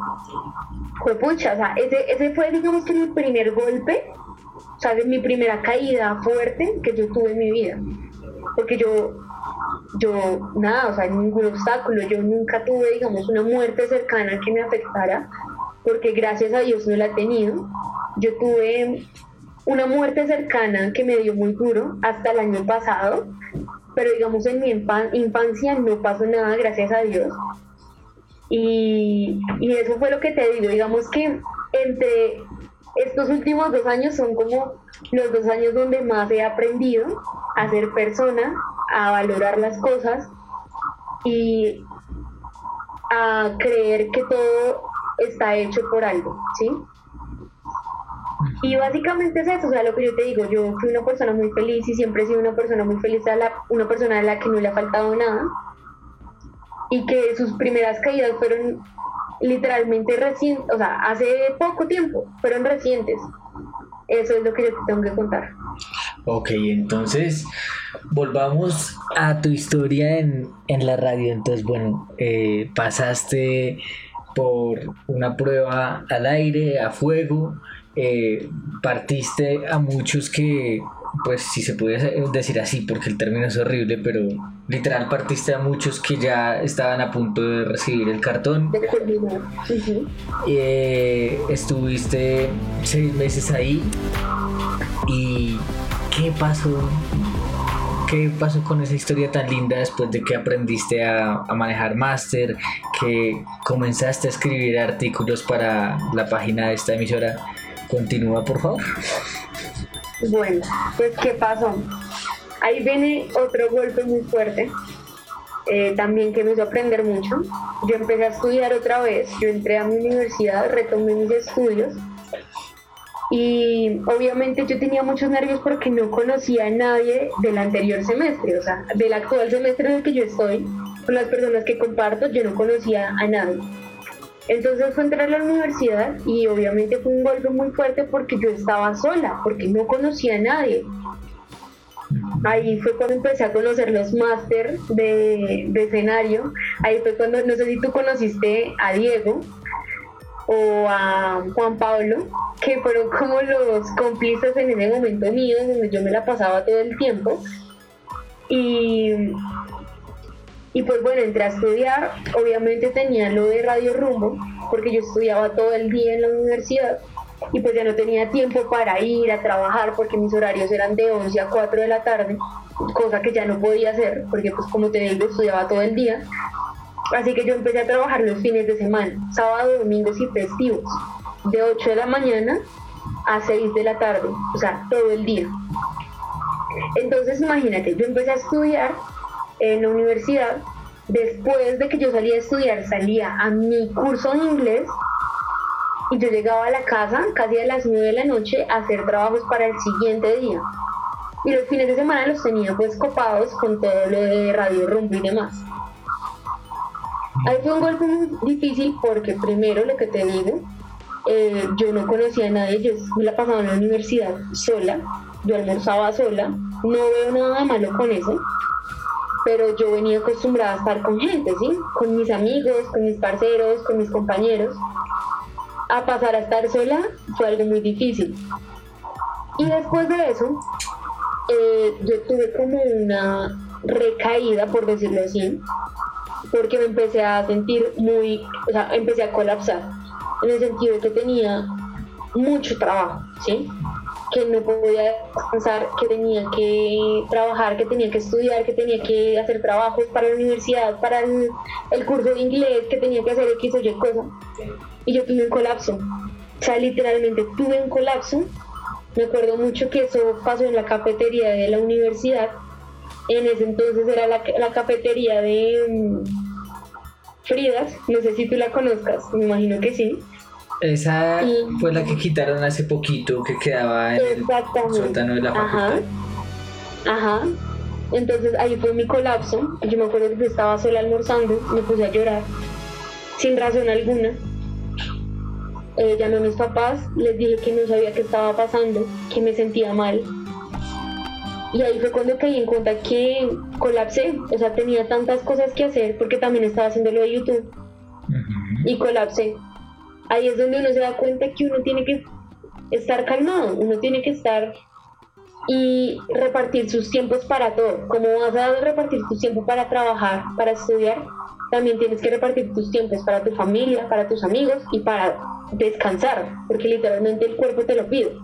fue pucha, o sea, ese, ese fue digamos que mi primer golpe ¿sabes? Mi primera caída fuerte que yo tuve en mi vida. Porque yo, yo, nada, o sea, ningún obstáculo, yo nunca tuve, digamos, una muerte cercana que me afectara, porque gracias a Dios no la he tenido. Yo tuve una muerte cercana que me dio muy duro hasta el año pasado, pero digamos en mi infancia no pasó nada, gracias a Dios. Y, y eso fue lo que te digo, digamos que entre estos últimos dos años son como los dos años donde más he aprendido a ser persona, a valorar las cosas y a creer que todo está hecho por algo, ¿sí? Y básicamente es eso, o sea, lo que yo te digo, yo fui una persona muy feliz y siempre he sido una persona muy feliz, una persona a la que no le ha faltado nada y que sus primeras caídas fueron literalmente recientes, o sea, hace poco tiempo, fueron recientes. Eso es lo que yo te tengo que contar. Ok, entonces volvamos a tu historia en, en la radio. Entonces, bueno, eh, pasaste por una prueba al aire, a fuego, eh, partiste a muchos que, pues si se puede decir así, porque el término es horrible, pero literal partiste a muchos que ya estaban a punto de recibir el cartón. Eh, estuviste seis meses ahí y ¿qué pasó? ¿Qué pasó con esa historia tan linda después de que aprendiste a, a manejar máster, que comenzaste a escribir artículos para la página de esta emisora? Continúa, por favor. Bueno, pues ¿qué pasó? Ahí viene otro golpe muy fuerte, eh, también que me hizo aprender mucho. Yo empecé a estudiar otra vez, yo entré a mi universidad, retomé mis estudios y obviamente yo tenía muchos nervios porque no conocía a nadie del anterior semestre, o sea, del actual semestre en el que yo estoy, con las personas que comparto, yo no conocía a nadie. Entonces fue entrar a la universidad y obviamente fue un golpe muy fuerte porque yo estaba sola, porque no conocía a nadie. Ahí fue cuando empecé a conocer los máster de, de, escenario. Ahí fue cuando, no sé si tú conociste a Diego o a Juan Pablo, que fueron como los cómplices en ese momento mío, donde yo me la pasaba todo el tiempo. Y y pues bueno, entré a estudiar, obviamente tenía lo de Radio Rumbo, porque yo estudiaba todo el día en la universidad y pues ya no tenía tiempo para ir a trabajar porque mis horarios eran de 11 a 4 de la tarde, cosa que ya no podía hacer porque pues como te digo estudiaba todo el día. Así que yo empecé a trabajar los fines de semana, sábado, domingos y festivos, de 8 de la mañana a 6 de la tarde, o sea, todo el día. Entonces imagínate, yo empecé a estudiar en la universidad, después de que yo salía a estudiar, salía a mi curso de inglés y yo llegaba a la casa casi a las 9 de la noche a hacer trabajos para el siguiente día. Y los fines de semana los tenía pues copados con todo lo de radio rumbo y demás. Ahí fue un golpe muy difícil porque primero lo que te digo, eh, yo no conocía a nadie, yo me la pasaba en la universidad sola, yo almorzaba sola, no veo nada malo con eso, pero yo venía acostumbrada a estar con gente, ¿sí? Con mis amigos, con mis parceros, con mis compañeros. A pasar a estar sola fue algo muy difícil. Y después de eso, eh, yo tuve como una recaída, por decirlo así, porque me empecé a sentir muy, o sea, empecé a colapsar, en el sentido de que tenía mucho trabajo, ¿sí? Que no podía descansar, que tenía que trabajar, que tenía que estudiar, que tenía que hacer trabajos para la universidad, para el, curso de inglés, que tenía que hacer X o Y cosa. Y yo tuve un colapso. O sea, literalmente tuve un colapso. Me acuerdo mucho que eso pasó en la cafetería de la universidad. En ese entonces era la, cafetería de um, Fridas. No sé si tú la conozcas, me imagino que sí. Esa fue la que quitaron hace poquito, que quedaba en el sótano de la facultad. Ajá. Entonces ahí fue mi colapso. Yo me acuerdo que estaba sola almorzando, me puse a llorar, sin razón alguna. Eh, llamé a mis papás, les dije que no sabía qué estaba pasando, que me sentía mal. Y ahí fue cuando caí en cuenta que colapsé, o sea, tenía tantas cosas que hacer porque también estaba haciendo lo de YouTube. Y colapsé ahí es donde uno se da cuenta que uno tiene que estar calmado, uno tiene que estar y repartir sus tiempos para todo. Como vas a repartir tu tiempo para trabajar, para estudiar, también tienes que repartir tus tiempos para tu familia, para tus amigos y para descansar, porque literalmente el cuerpo te lo pide.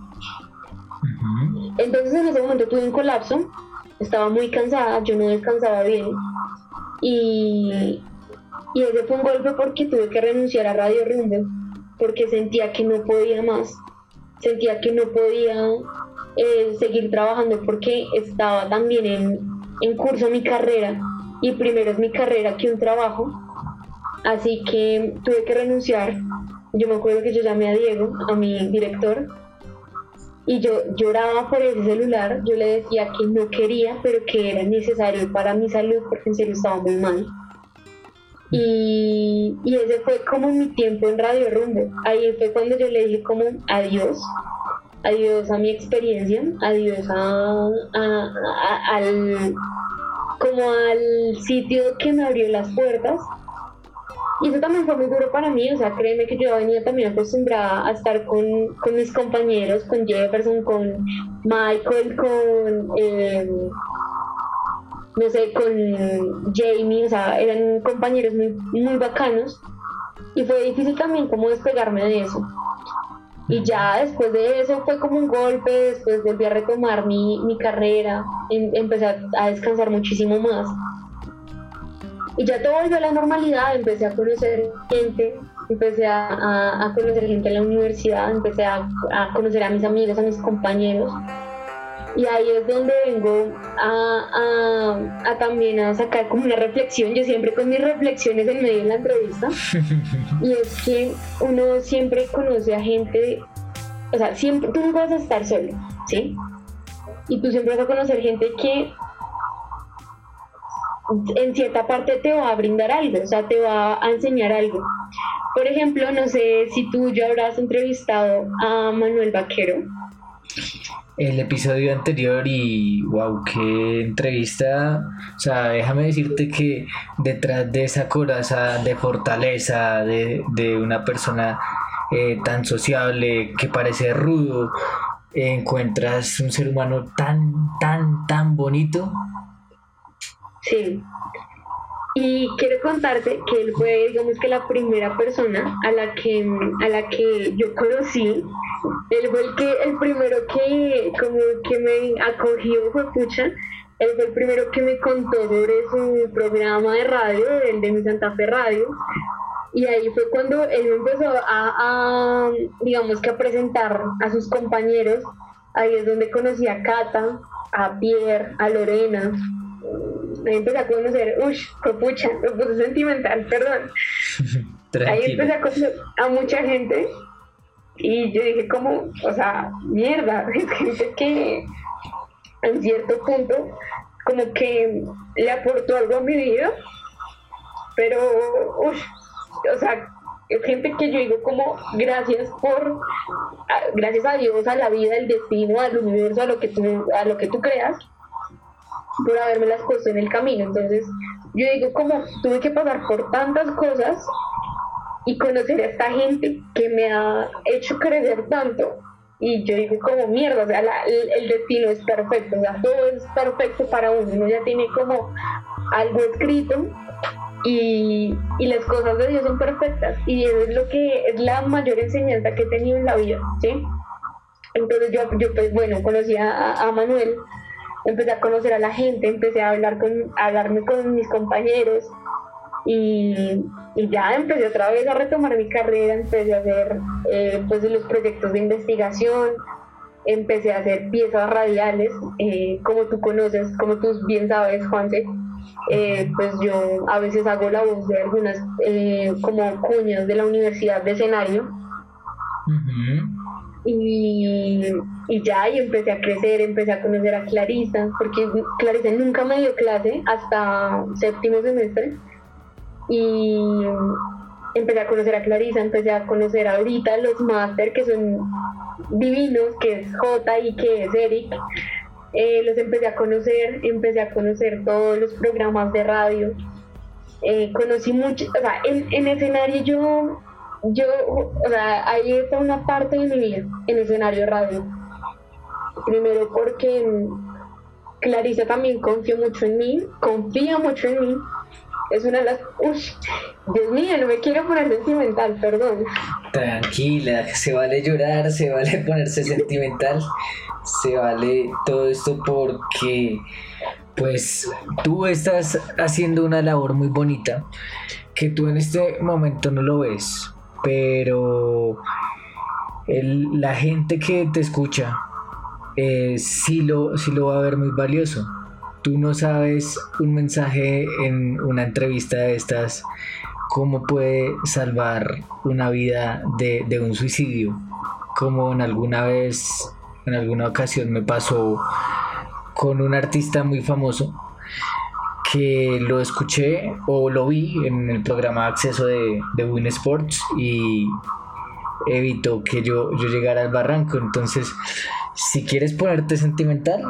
Entonces en ese momento tuve un colapso estaba muy cansada, yo no descansaba bien y, y ese fue un golpe porque tuve que renunciar a Radio Rumbo, porque sentía que no podía más, sentía que no podía eh, seguir trabajando porque estaba también en, en curso mi carrera y primero es mi carrera que un trabajo, así que tuve que renunciar. Yo me acuerdo que yo llamé a Diego, a mi director, y yo lloraba por ese celular, yo le decía que no quería, pero que era necesario para mi salud porque en serio estaba muy mal. Y, y ese fue como mi tiempo en Radio Rumbo. Ahí fue cuando yo le dije como adiós, adiós a mi experiencia, adiós a, al como al sitio que me abrió las puertas. Y eso también fue muy duro para mí, o sea, créeme que yo venía también acostumbrada a estar con, con mis compañeros, con Jefferson, con Michael, con, eh, no sé, con Jamie, o sea, eran compañeros muy, muy bacanos. Y fue difícil también como despegarme de eso. Y ya después de eso fue como un golpe, después volví a retomar mi, mi carrera, em, empecé a, descansar muchísimo más. Y ya todo volvió a la normalidad, empecé a conocer gente, empecé a, a, conocer gente en la universidad, empecé a, a conocer a mis amigos, a mis compañeros y ahí es donde vengo a, a, también a sacar como una reflexión, yo siempre con mis reflexiones en medio de la entrevista, y es que uno siempre conoce a gente, o sea, siempre, tú no vas a estar solo, ¿sí? Y tú siempre vas a conocer gente que en cierta parte te va a brindar algo, o sea, te va a enseñar algo. Por ejemplo, no sé si tú ya habrás entrevistado a Manuel Vaquero el episodio anterior y wow, qué entrevista. O sea, déjame decirte que detrás de esa coraza de fortaleza de, una persona eh, tan sociable que parece rudo, encuentras un ser humano tan, tan, tan bonito. Sí. Y quiero contarte que él fue, digamos que la primera persona a la que, a la que yo conocí él fue el que el primero que como que me acogió fue pucha. Él fue el primero que me contó sobre su programa de radio el de mi Santa Fe Radio. Y ahí fue cuando él empezó a, digamos que a presentar a sus compañeros. Ahí es donde conocí a Cata a Pierre a Lorena. Ahí empecé a conocer uy pucha me puse sentimental perdón. Ahí empecé a conocer a mucha gente y yo dije, como, o sea, mierda, gente que en cierto punto como que le aportó algo a mi vida, pero, uff, o sea, gente que yo digo como gracias por, gracias a Dios, a la vida, al destino, al universo, a lo que tú, a lo que tú creas, por haberme las puesto en el camino. Entonces, yo digo como tuve que pasar por tantas cosas y conocer a esta gente que me ha hecho crecer tanto. Y yo digo como mierda, o sea, el, destino es perfecto, o sea, todo es perfecto para uno, uno ya tiene como algo escrito y, y, las cosas de Dios son perfectas y eso es lo que es la mayor enseñanza que he tenido en la vida, ¿sí? Entonces yo, yo pues bueno, conocí a, a Manuel, empecé a conocer a la gente, empecé a hablar con, hablarme con mis compañeros, y, ya empecé otra vez a retomar mi carrera, empecé a hacer eh, pues los proyectos de investigación, empecé a hacer piezas radiales, eh, como tú conoces, como tú bien sabes, Juanse, eh, pues yo a veces hago la voz de algunas como cuñas de la universidad de escenario. y, y, ya, y empecé a crecer, empecé a conocer a Clarisa, porque Clarisa nunca me dio clase hasta séptimo semestre y empecé a conocer a Clarisa, empecé a conocer ahorita los máster que son divinos, que es J y que es Eric. Eh, los empecé a conocer, empecé a conocer todos los programas de radio. Eh, conocí mucho, o sea, en, en escenario yo, yo, o sea, ahí está una parte de mi vida, en escenario radio. Primero porque Clarisa también confió mucho en mí, confía mucho en mí es una de las... Uy, Dios mío, no me quiero poner sentimental, perdón. Tranquila, se vale llorar, se vale ponerse sentimental, se vale todo esto porque pues tú estás haciendo una labor muy bonita que tú en este momento no lo ves, pero la gente que te escucha eh, sí, lo, sí lo va a ver muy valioso. Tú no sabes un mensaje en una entrevista de estas, cómo puede salvar una vida de, de un suicidio, como en alguna vez, en alguna ocasión me pasó con un artista muy famoso que lo escuché o lo vi en el programa Acceso de, de Win Sports y evitó que yo, yo llegara al barranco. Entonces, si quieres ponerte sentimental,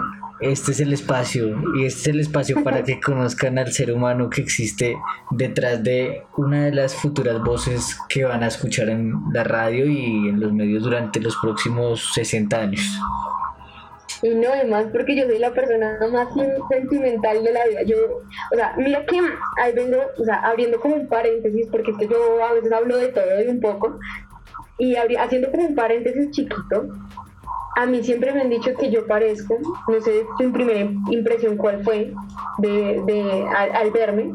este es el espacio y este es el espacio para que conozcan al ser humano que existe detrás de una de las futuras voces que van a escuchar en la radio y en los medios durante los próximos 60 años. Y no, además, porque yo soy la persona más sentimental de la vida. Yo, o sea, mira que ahí vengo, o sea, abriendo como un paréntesis, porque es que yo a veces hablo de todo y un poco, y haciendo como un paréntesis chiquito, a mí siempre me han dicho que yo parezco, no sé tu primera impresión cuál fue de, al, verme,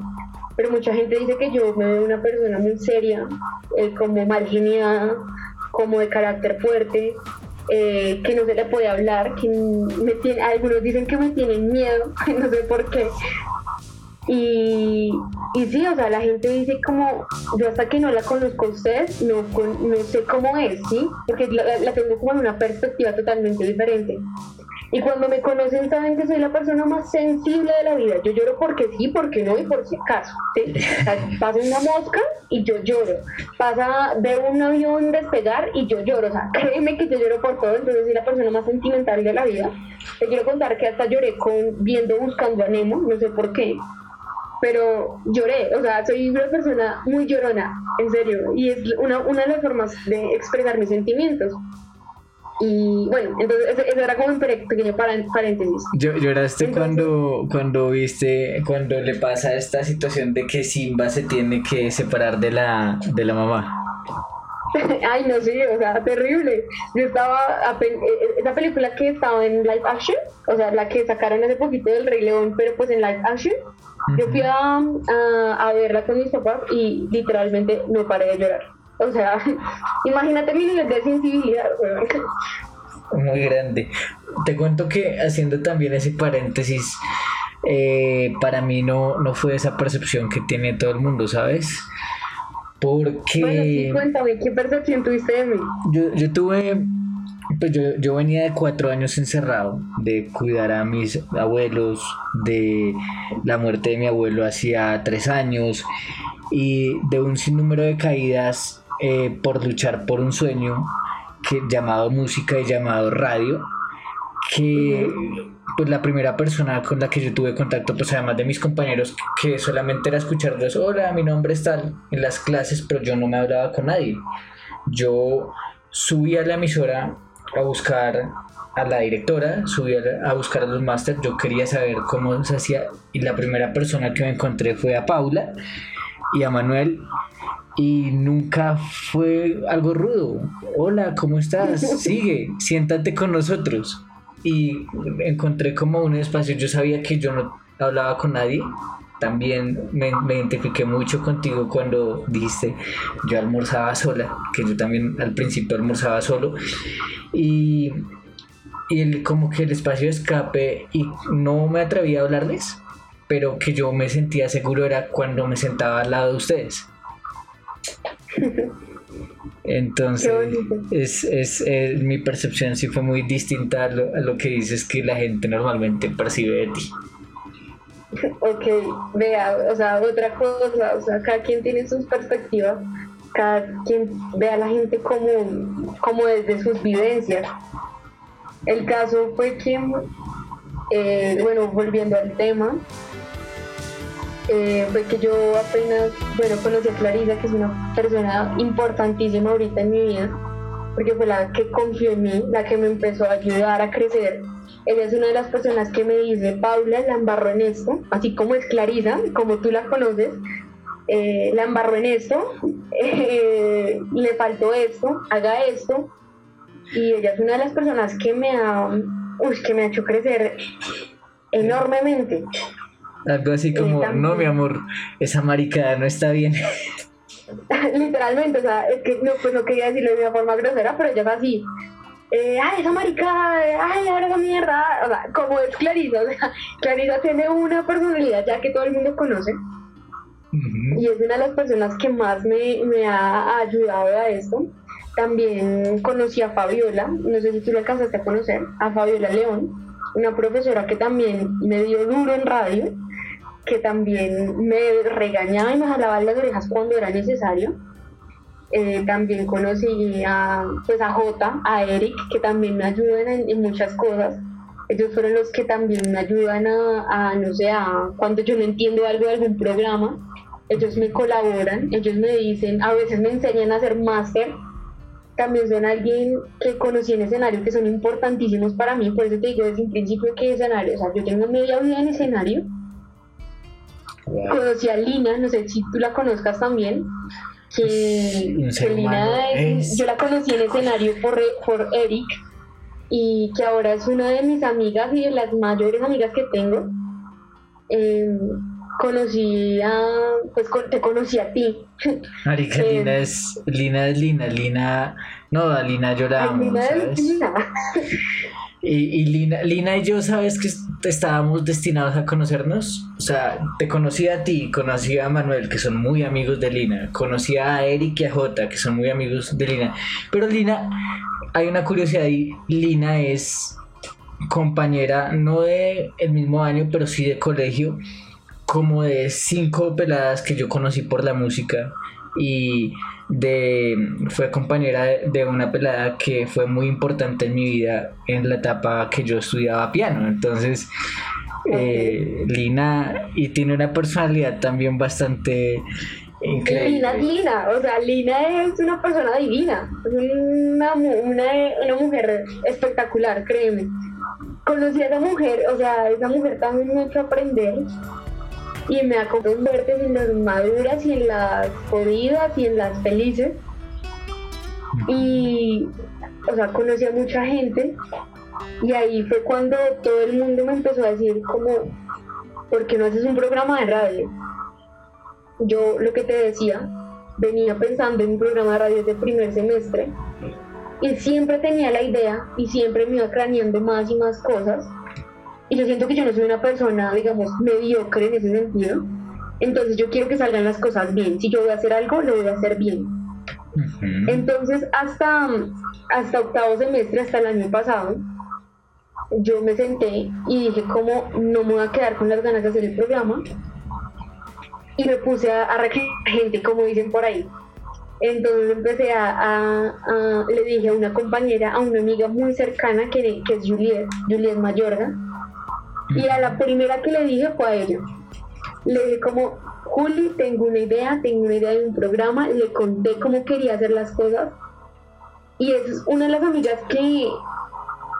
pero mucha gente dice que yo me veo una persona muy seria, eh, como mal geniada, como de carácter fuerte, eh, que no se le puede hablar, que me tiene, algunos dicen que me tienen miedo, no sé por qué. Y, y sí, o sea, la gente dice como, yo hasta que no la conozco a usted, no, no sé cómo es, ¿sí? Porque la, la tengo como en una perspectiva totalmente diferente. Y cuando me conocen saben que soy la persona más sensible de la vida. Yo lloro porque sí, porque no y por si acaso. pasa una mosca y yo lloro. Pasa, veo un avión despegar y yo lloro. O sea, créeme que yo lloro por todo. Entonces soy la persona más sentimental de la vida. Te quiero contar que hasta lloré con viendo Buscando a Nemo, no sé por qué. Pero lloré, o sea, soy una persona muy llorona, en serio. Y es una, una de las formas de expresar mis sentimientos. Y bueno, entonces eso era como un pequeño paréntesis. ¿Lloraste cuando, cuando viste, cuando le pasa esta situación de que Simba se tiene que separar de la, de la mamá? Ay, no sé, o sea, terrible. Yo estaba, e, e, esa película que estaba en live action, o sea, la que sacaron hace poquito del Rey León, pero pues en live action, yo fui a, a, a verla con mis papás y literalmente no paré de llorar. O sea, imagínate mi nivel de sensibilidad, Muy grande. Te cuento que haciendo también ese paréntesis, eh, para mí no, no fue esa percepción que tiene todo el mundo, ¿sabes? Porque... Bueno, sí, cuéntame, ¿qué percepción tuviste de mí? Yo, yo tuve... Pues yo, yo venía de cuatro años encerrado, de cuidar a mis abuelos, de la muerte de mi abuelo hacía tres años y de un sinnúmero de caídas eh, por luchar por un sueño que, llamado música y llamado radio, que pues la primera persona con la que yo tuve contacto, pues además de mis compañeros, que solamente era escucharlos, hola, mi nombre es tal, en las clases, pero yo no me hablaba con nadie. Yo subí a la emisora a buscar a la directora, subí a, buscar a los máster, yo quería saber cómo se hacía y la primera persona que me encontré fue a Paula y a Manuel y nunca fue algo rudo. Hola, ¿cómo estás? Sigue, siéntate con nosotros. Y encontré como un espacio, yo sabía que yo no hablaba con nadie. También me, identifiqué mucho contigo cuando dijiste yo almorzaba sola, que yo también al principio almorzaba solo. Y, y el, como que el espacio de escape y no me atreví a hablarles, pero que yo me sentía seguro era cuando me sentaba al lado de ustedes entonces, es, es, mi percepción sí fue muy distinta a lo, que dices que la gente normalmente percibe de ti. Ok, vea, o sea, otra cosa, o sea, cada quien tiene sus perspectivas, cada quien ve a la gente como, como desde sus vivencias. El caso fue que, eh, bueno, volviendo al tema, eh, fue que yo apenas, bueno, conocí a Clarisa, que es una persona importantísima ahorita en mi vida, porque fue la que confió en mí, la que me empezó a ayudar a crecer Ella es una de las personas que me dice, Paula, la embarró en esto, así como es Clarisa, como tú la conoces, eh, la embarró en esto, eh, le faltó esto, haga esto. Y ella es una de las personas que me ha, uy, que me ha hecho crecer enormemente. Algo así como, no, mi amor, esa maricada no está bien. Literalmente, o sea, es que no, pues no quería decirlo de una forma grosera, pero ella es así. Eh, ay, esa maricada, ay, ahora esa mierda. O sea, como es Clarisa, o sea, Clarisa tiene una personalidad ya que todo el mundo conoce. Y es una de las personas que más me, me ha ayudado a esto. También conocí a Fabiola, no sé si tú lo alcanzaste a conocer, a Fabiola León, una profesora que también me dio duro en radio que también me regañaba y me jalaba las orejas cuando era necesario. Eh, también conocí a, pues a Jota, a Eric, que también me ayudan en, muchas cosas. Ellos fueron los que también me ayudan a, no sé, a, cuando yo no entiendo algo de algún programa, ellos me colaboran, ellos me dicen, a veces me enseñan a hacer máster. También son alguien que conocí en escenario que son importantísimos para mí, por eso te digo desde un principio que escenario, o sea, yo tengo media vida en escenario Conocí a Lina, no sé si tú la conozcas también. Que, Lina es, yo la conocí en escenario por, por Eric y que ahora es una de mis amigas y de las mayores amigas que tengo. Em, conocí a, pues te conocí a ti. Marica, em, Lina es, Lina es Lina, Lina, no, a Lina lloramos, Lina Es Lina. Y, Lina, Lina, y yo, ¿sabes que estábamos destinados a conocernos? O sea, te conocí a ti, conocí a Manuel, que son muy amigos de Lina, conocí a Eric y a Jota, que son muy amigos de Lina. Pero Lina, hay una curiosidad ahí, Lina es compañera, no de el mismo año, pero sí de colegio, como de cinco peladas que yo conocí por la música. Y de fue compañera de una pelada que fue muy importante en mi vida en la etapa que yo estudiaba piano. Entonces eh, Lina y tiene una personalidad también bastante increíble. Lina Lina o sea Lina es una persona divina es una, una, una mujer espectacular créeme. Conocí a esa mujer o sea esa mujer también me ha hecho aprender y me acompañó verte en las maduras y en las jodidas y en las felices. Y, o sea, conocí a mucha gente y ahí fue cuando todo el mundo me empezó a decir como, ¿por qué no haces un programa de radio? Yo lo que te decía, venía pensando en un programa de radio de primer semestre y siempre tenía la idea y siempre me iba craneando más y más cosas y yo siento que yo no soy una persona, digamos, mediocre en ese sentido. Entonces yo quiero que salgan las cosas bien. Si yo voy a hacer algo, lo voy a hacer bien. Entonces hasta, hasta octavo semestre, hasta el año pasado, yo me senté y dije como no me voy a quedar con las ganas de hacer el programa. Y me puse a, a gente, como dicen por ahí. Entonces empecé a, a, le dije a una compañera, a una amiga muy cercana que, que es Juliet, Juliet Mayorga, y a la primera que le dije fue a ella. Le dije como, Juli, tengo una idea, tengo una idea de un programa, le conté cómo quería hacer las cosas. Y es una de las amigas que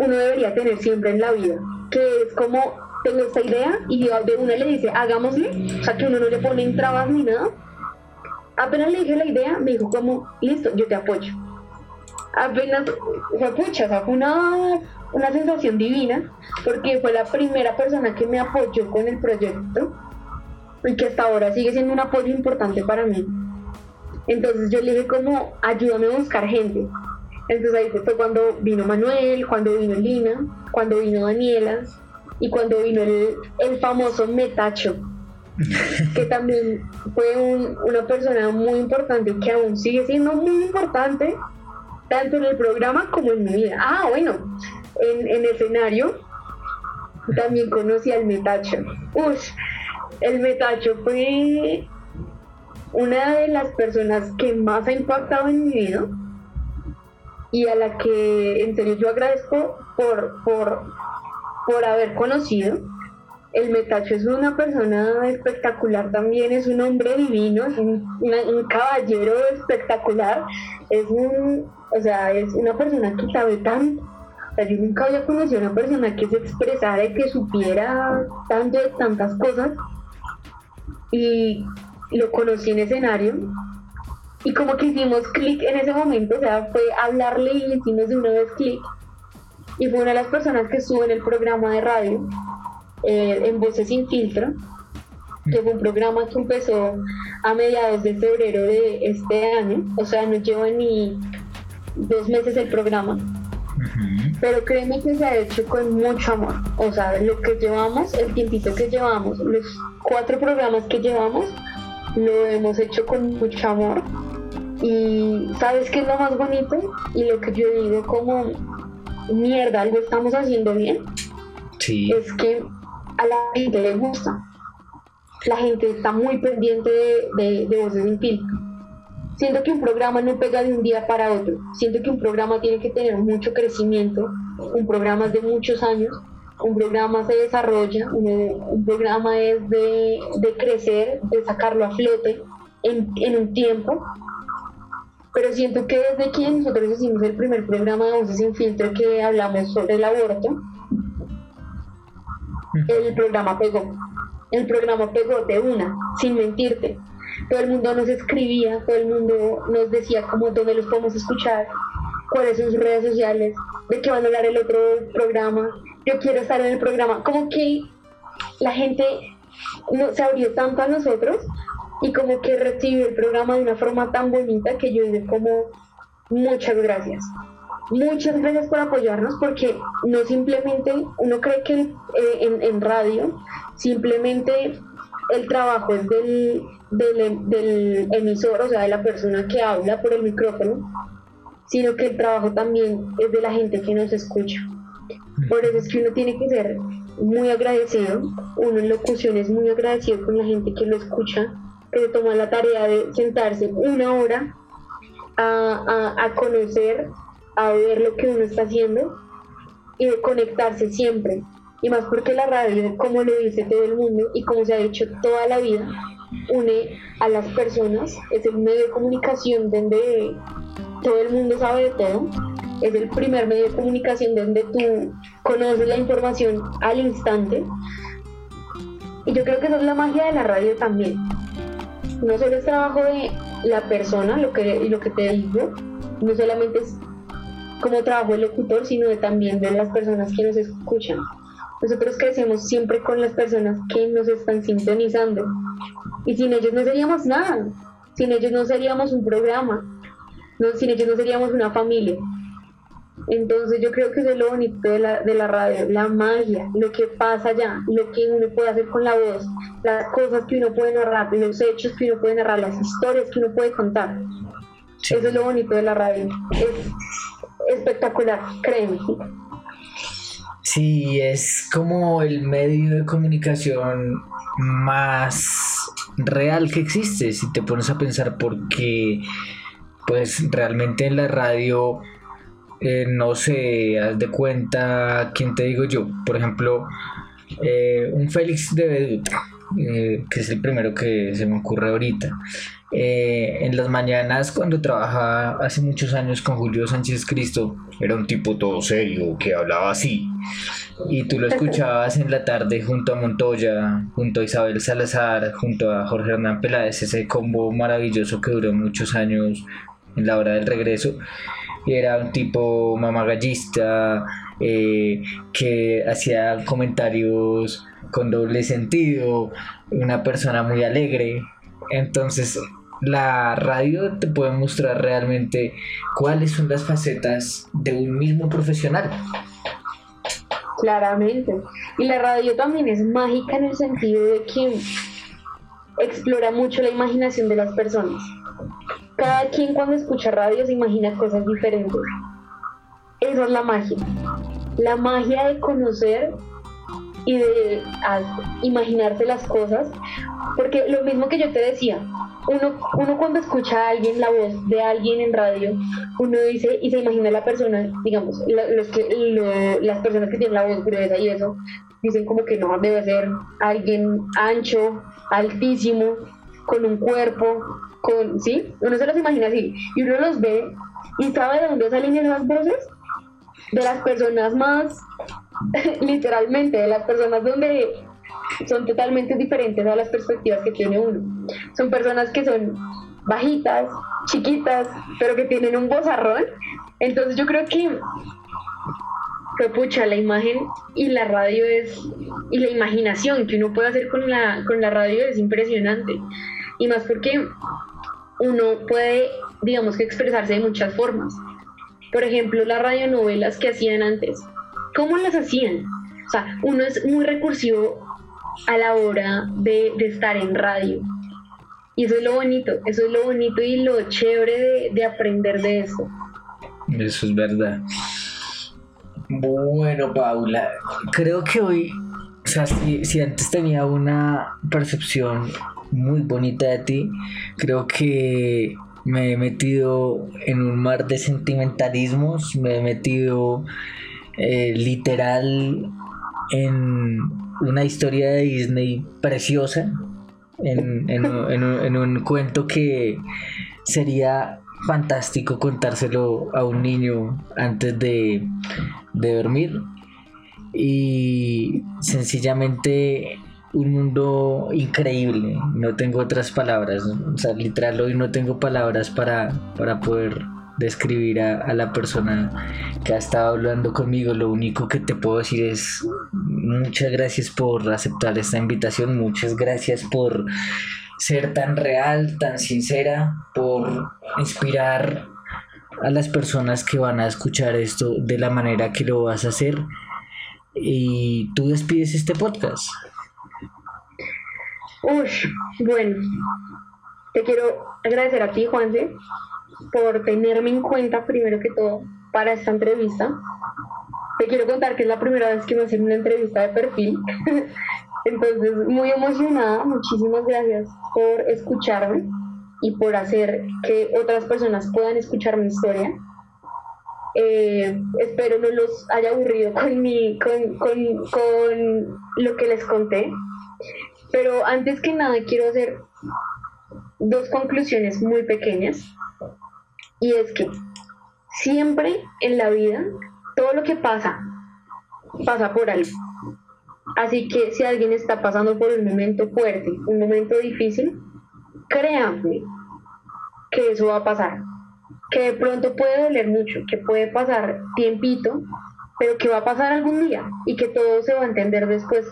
uno debería tener siempre en la vida, que es como, tengo esta idea y de una le dice, hagámosle, o sea, que uno no le pone trabas ni nada. Apenas le dije la idea, me dijo como, listo, yo te apoyo. Apenas, fue pucha, o sea, fue una una sensación divina porque fue la primera persona que me apoyó con el proyecto y que hasta ahora sigue siendo un apoyo importante para mí. Entonces yo le dije como, ayúdame a buscar gente. Entonces ahí fue cuando vino Manuel, cuando vino Lina, cuando vino Daniela y cuando vino el, el famoso Metacho, que también fue una persona muy importante que aún sigue siendo muy importante tanto en el programa como en mi vida. Ah, bueno, en, en escenario, también conocí al Metacho. Uf, el Metacho fue una de las personas que más ha impactado en mi vida y a la que en serio yo agradezco por, por, por haber conocido. El Metacho es una persona espectacular también, es un hombre divino, es un, un caballero espectacular, es un, o sea, es una persona que sabe tanto O sea, yo nunca había conocido a una persona que se expresara y que supiera tanto de tantas cosas. Y lo conocí en escenario. Y como que hicimos clic en ese momento, o sea, fue hablarle y hicimos de una vez clic. Y fue una de las personas que estuvo en el programa de radio, eh, en Voces sin Filtro, que fue un programa que empezó a mediados de febrero de este año, o sea, no lleva ni dos meses el programa. Pero créeme que se ha hecho con mucho amor. O sea, lo que llevamos, el tiempito que llevamos, los cuatro programas que llevamos, lo hemos hecho con mucho amor. Y sabes qué es lo más bonito y lo que yo digo como mierda, algo estamos haciendo bien. Sí. Es que a la gente le gusta. La gente está muy pendiente de, de, voces sin filtro. Siento que un programa no pega de un día para otro. Siento que un programa tiene que tener mucho crecimiento. Un programa es de muchos años. Un programa se desarrolla. Un, programa es de, de, crecer, de sacarlo a flote en, en un tiempo pero siento que desde que nosotros hicimos el primer programa de Voces sin Filtro que hablamos sobre el aborto, el programa pegó. El programa pegó de una, sin mentirte. Todo el mundo nos escribía, todo el mundo nos decía cómo dónde los podemos escuchar, cuáles son sus redes sociales, de qué van a hablar el otro programa, yo quiero estar en el programa. Como que la gente no, se abrió tanto a nosotros y como que recibió el programa de una forma tan bonita que yo dije como muchas gracias. Muchas gracias por apoyarnos porque no simplemente, uno cree que eh, en, en, radio simplemente el trabajo es del, del, del emisor, o sea, de la persona que habla por el micrófono, sino que el trabajo también es de la gente que nos escucha. Por eso es que uno tiene que ser muy agradecido, uno en locución es muy agradecido con la gente que lo escucha que se toma la tarea de sentarse una hora a, a, conocer, a ver lo que uno está haciendo y de conectarse siempre. Y más porque la radio, como lo dice todo el mundo y como se ha dicho toda la vida, une a las personas, es el medio de comunicación donde todo el mundo sabe de todo, es el primer medio de comunicación donde tú conoces la información al instante. Y yo creo que eso es la magia de la radio también no solo es trabajo de la persona, lo que, lo que te digo, no solamente es como trabajo del locutor, sino también de las personas que nos escuchan. Nosotros crecemos siempre con las personas que nos están sintonizando. Y sin ellos no seríamos nada. Sin ellos no seríamos un programa. No, sin ellos no seríamos una familia. Entonces yo creo que eso es lo bonito de la, de la radio, la magia, lo que pasa allá, lo que uno puede hacer con la voz, las cosas que uno puede narrar, los hechos que uno puede narrar, las historias que uno puede contar. Eso es lo bonito de la radio. Es espectacular, créeme. Sí, es como el medio de comunicación más real que existe, si te pones a pensar, porque pues realmente en la radio eh, no sé, haz de cuenta, ¿quién te digo yo? Por ejemplo, eh, un Félix de Bedut, eh, que es el primero que se me ocurre ahorita. en las mañanas, cuando trabajaba hace muchos años con Julio Sánchez Cristo, era un tipo todo serio que hablaba así. Y tú lo escuchabas en la tarde junto a Montoya, junto a Isabel Salazar, junto a Jorge Hernán Peláez, ese combo maravilloso que duró muchos años en la hora del regreso era un tipo mamagallista eh, que hacía comentarios con doble sentido, una persona muy alegre. Entonces, la radio te puede mostrar realmente cuáles son las facetas de un mismo profesional. Claramente. Y la radio también es mágica en el sentido de que explora mucho la imaginación de las personas cada quien cuando escucha radio se imagina cosas diferentes. Esa es la magia. La magia de conocer y de imaginarse las cosas. Porque lo mismo que yo te decía, uno, uno cuando escucha a alguien, la voz de alguien en radio, uno dice y se imagina la persona, digamos, los que, las personas que tienen la voz gruesa y eso, dicen como que no, debe ser alguien ancho, altísimo, con un cuerpo, con, ¿sí? Uno se los imagina así, y uno los ve y sabe de dónde salen esas voces. de las personas más, literalmente, de las personas donde son totalmente diferentes a las perspectivas que tiene uno. Son personas que son bajitas, chiquitas, pero que tienen un bozarrón. Entonces yo creo que, que pucha, la imagen y la radio es, y la imaginación que uno puede hacer con la, con la radio es impresionante. Y más porque uno puede, digamos que expresarse de muchas formas. Por ejemplo, las radionovelas que hacían antes. ¿Cómo las hacían? O sea, uno es muy recursivo a la hora de, estar en radio. Y eso es lo bonito, eso es lo bonito y lo chévere de, aprender de eso. Eso es verdad. Bueno, Paula, creo que hoy, o sea, si, si, antes tenía una percepción muy bonita de ti, creo que me he metido en un mar de sentimentalismos, me he metido eh, literal en una historia de Disney preciosa, en, un, cuento que sería fantástico contárselo a un niño antes de, de dormir. Y sencillamente un mundo increíble, no tengo otras palabras, o sea, literal hoy no tengo palabras para, para poder describir a, la persona que ha estado hablando conmigo. Lo único que te puedo decir es muchas gracias por aceptar esta invitación, muchas gracias por ser tan real, tan sincera, por inspirar a las personas que van a escuchar esto de la manera que lo vas a hacer. Y tú despides este podcast. Uy, bueno, te quiero agradecer a ti, Juanse, por tenerme en cuenta primero que todo para esta entrevista. Te quiero contar que es la primera vez que me hacen una entrevista de perfil. Entonces, muy emocionada. Muchísimas gracias por escucharme y por hacer que otras personas puedan escuchar mi historia. Eh, espero no los haya aburrido con, mi, con, con, con lo que les conté. Pero antes que nada quiero hacer dos conclusiones muy pequeñas. Y es que siempre en la vida todo lo que pasa pasa por algo. Así que si alguien está pasando por un momento fuerte, un momento difícil, créanme que eso va a pasar. Que de pronto puede doler mucho, que puede pasar tiempito, pero que va a pasar algún día y que todo se va a entender después.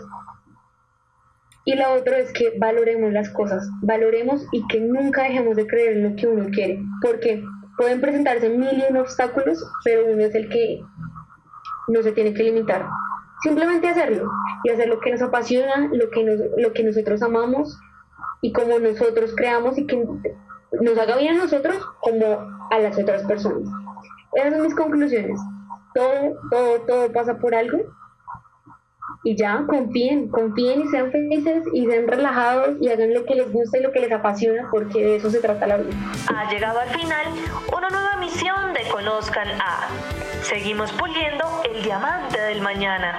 Y la otra es que valoremos las cosas, valoremos y que nunca dejemos de creer en lo que uno quiere, porque pueden presentarse mil y un obstáculos, pero uno es el que no se tiene que limitar. Simplemente hacerlo y hacer lo que nos apasiona, lo que, nos, lo que nosotros amamos y como nosotros creamos y que nos haga bien a nosotros como a las otras personas. Esas son mis conclusiones. Todo, todo, todo pasa por algo y ya confíen, confíen y sean felices y sean relajados y hagan lo que les gusta y lo que les apasiona porque de eso se trata la vida. Ha llegado al final una nueva misión de Conozcan a. Seguimos puliendo el diamante del mañana.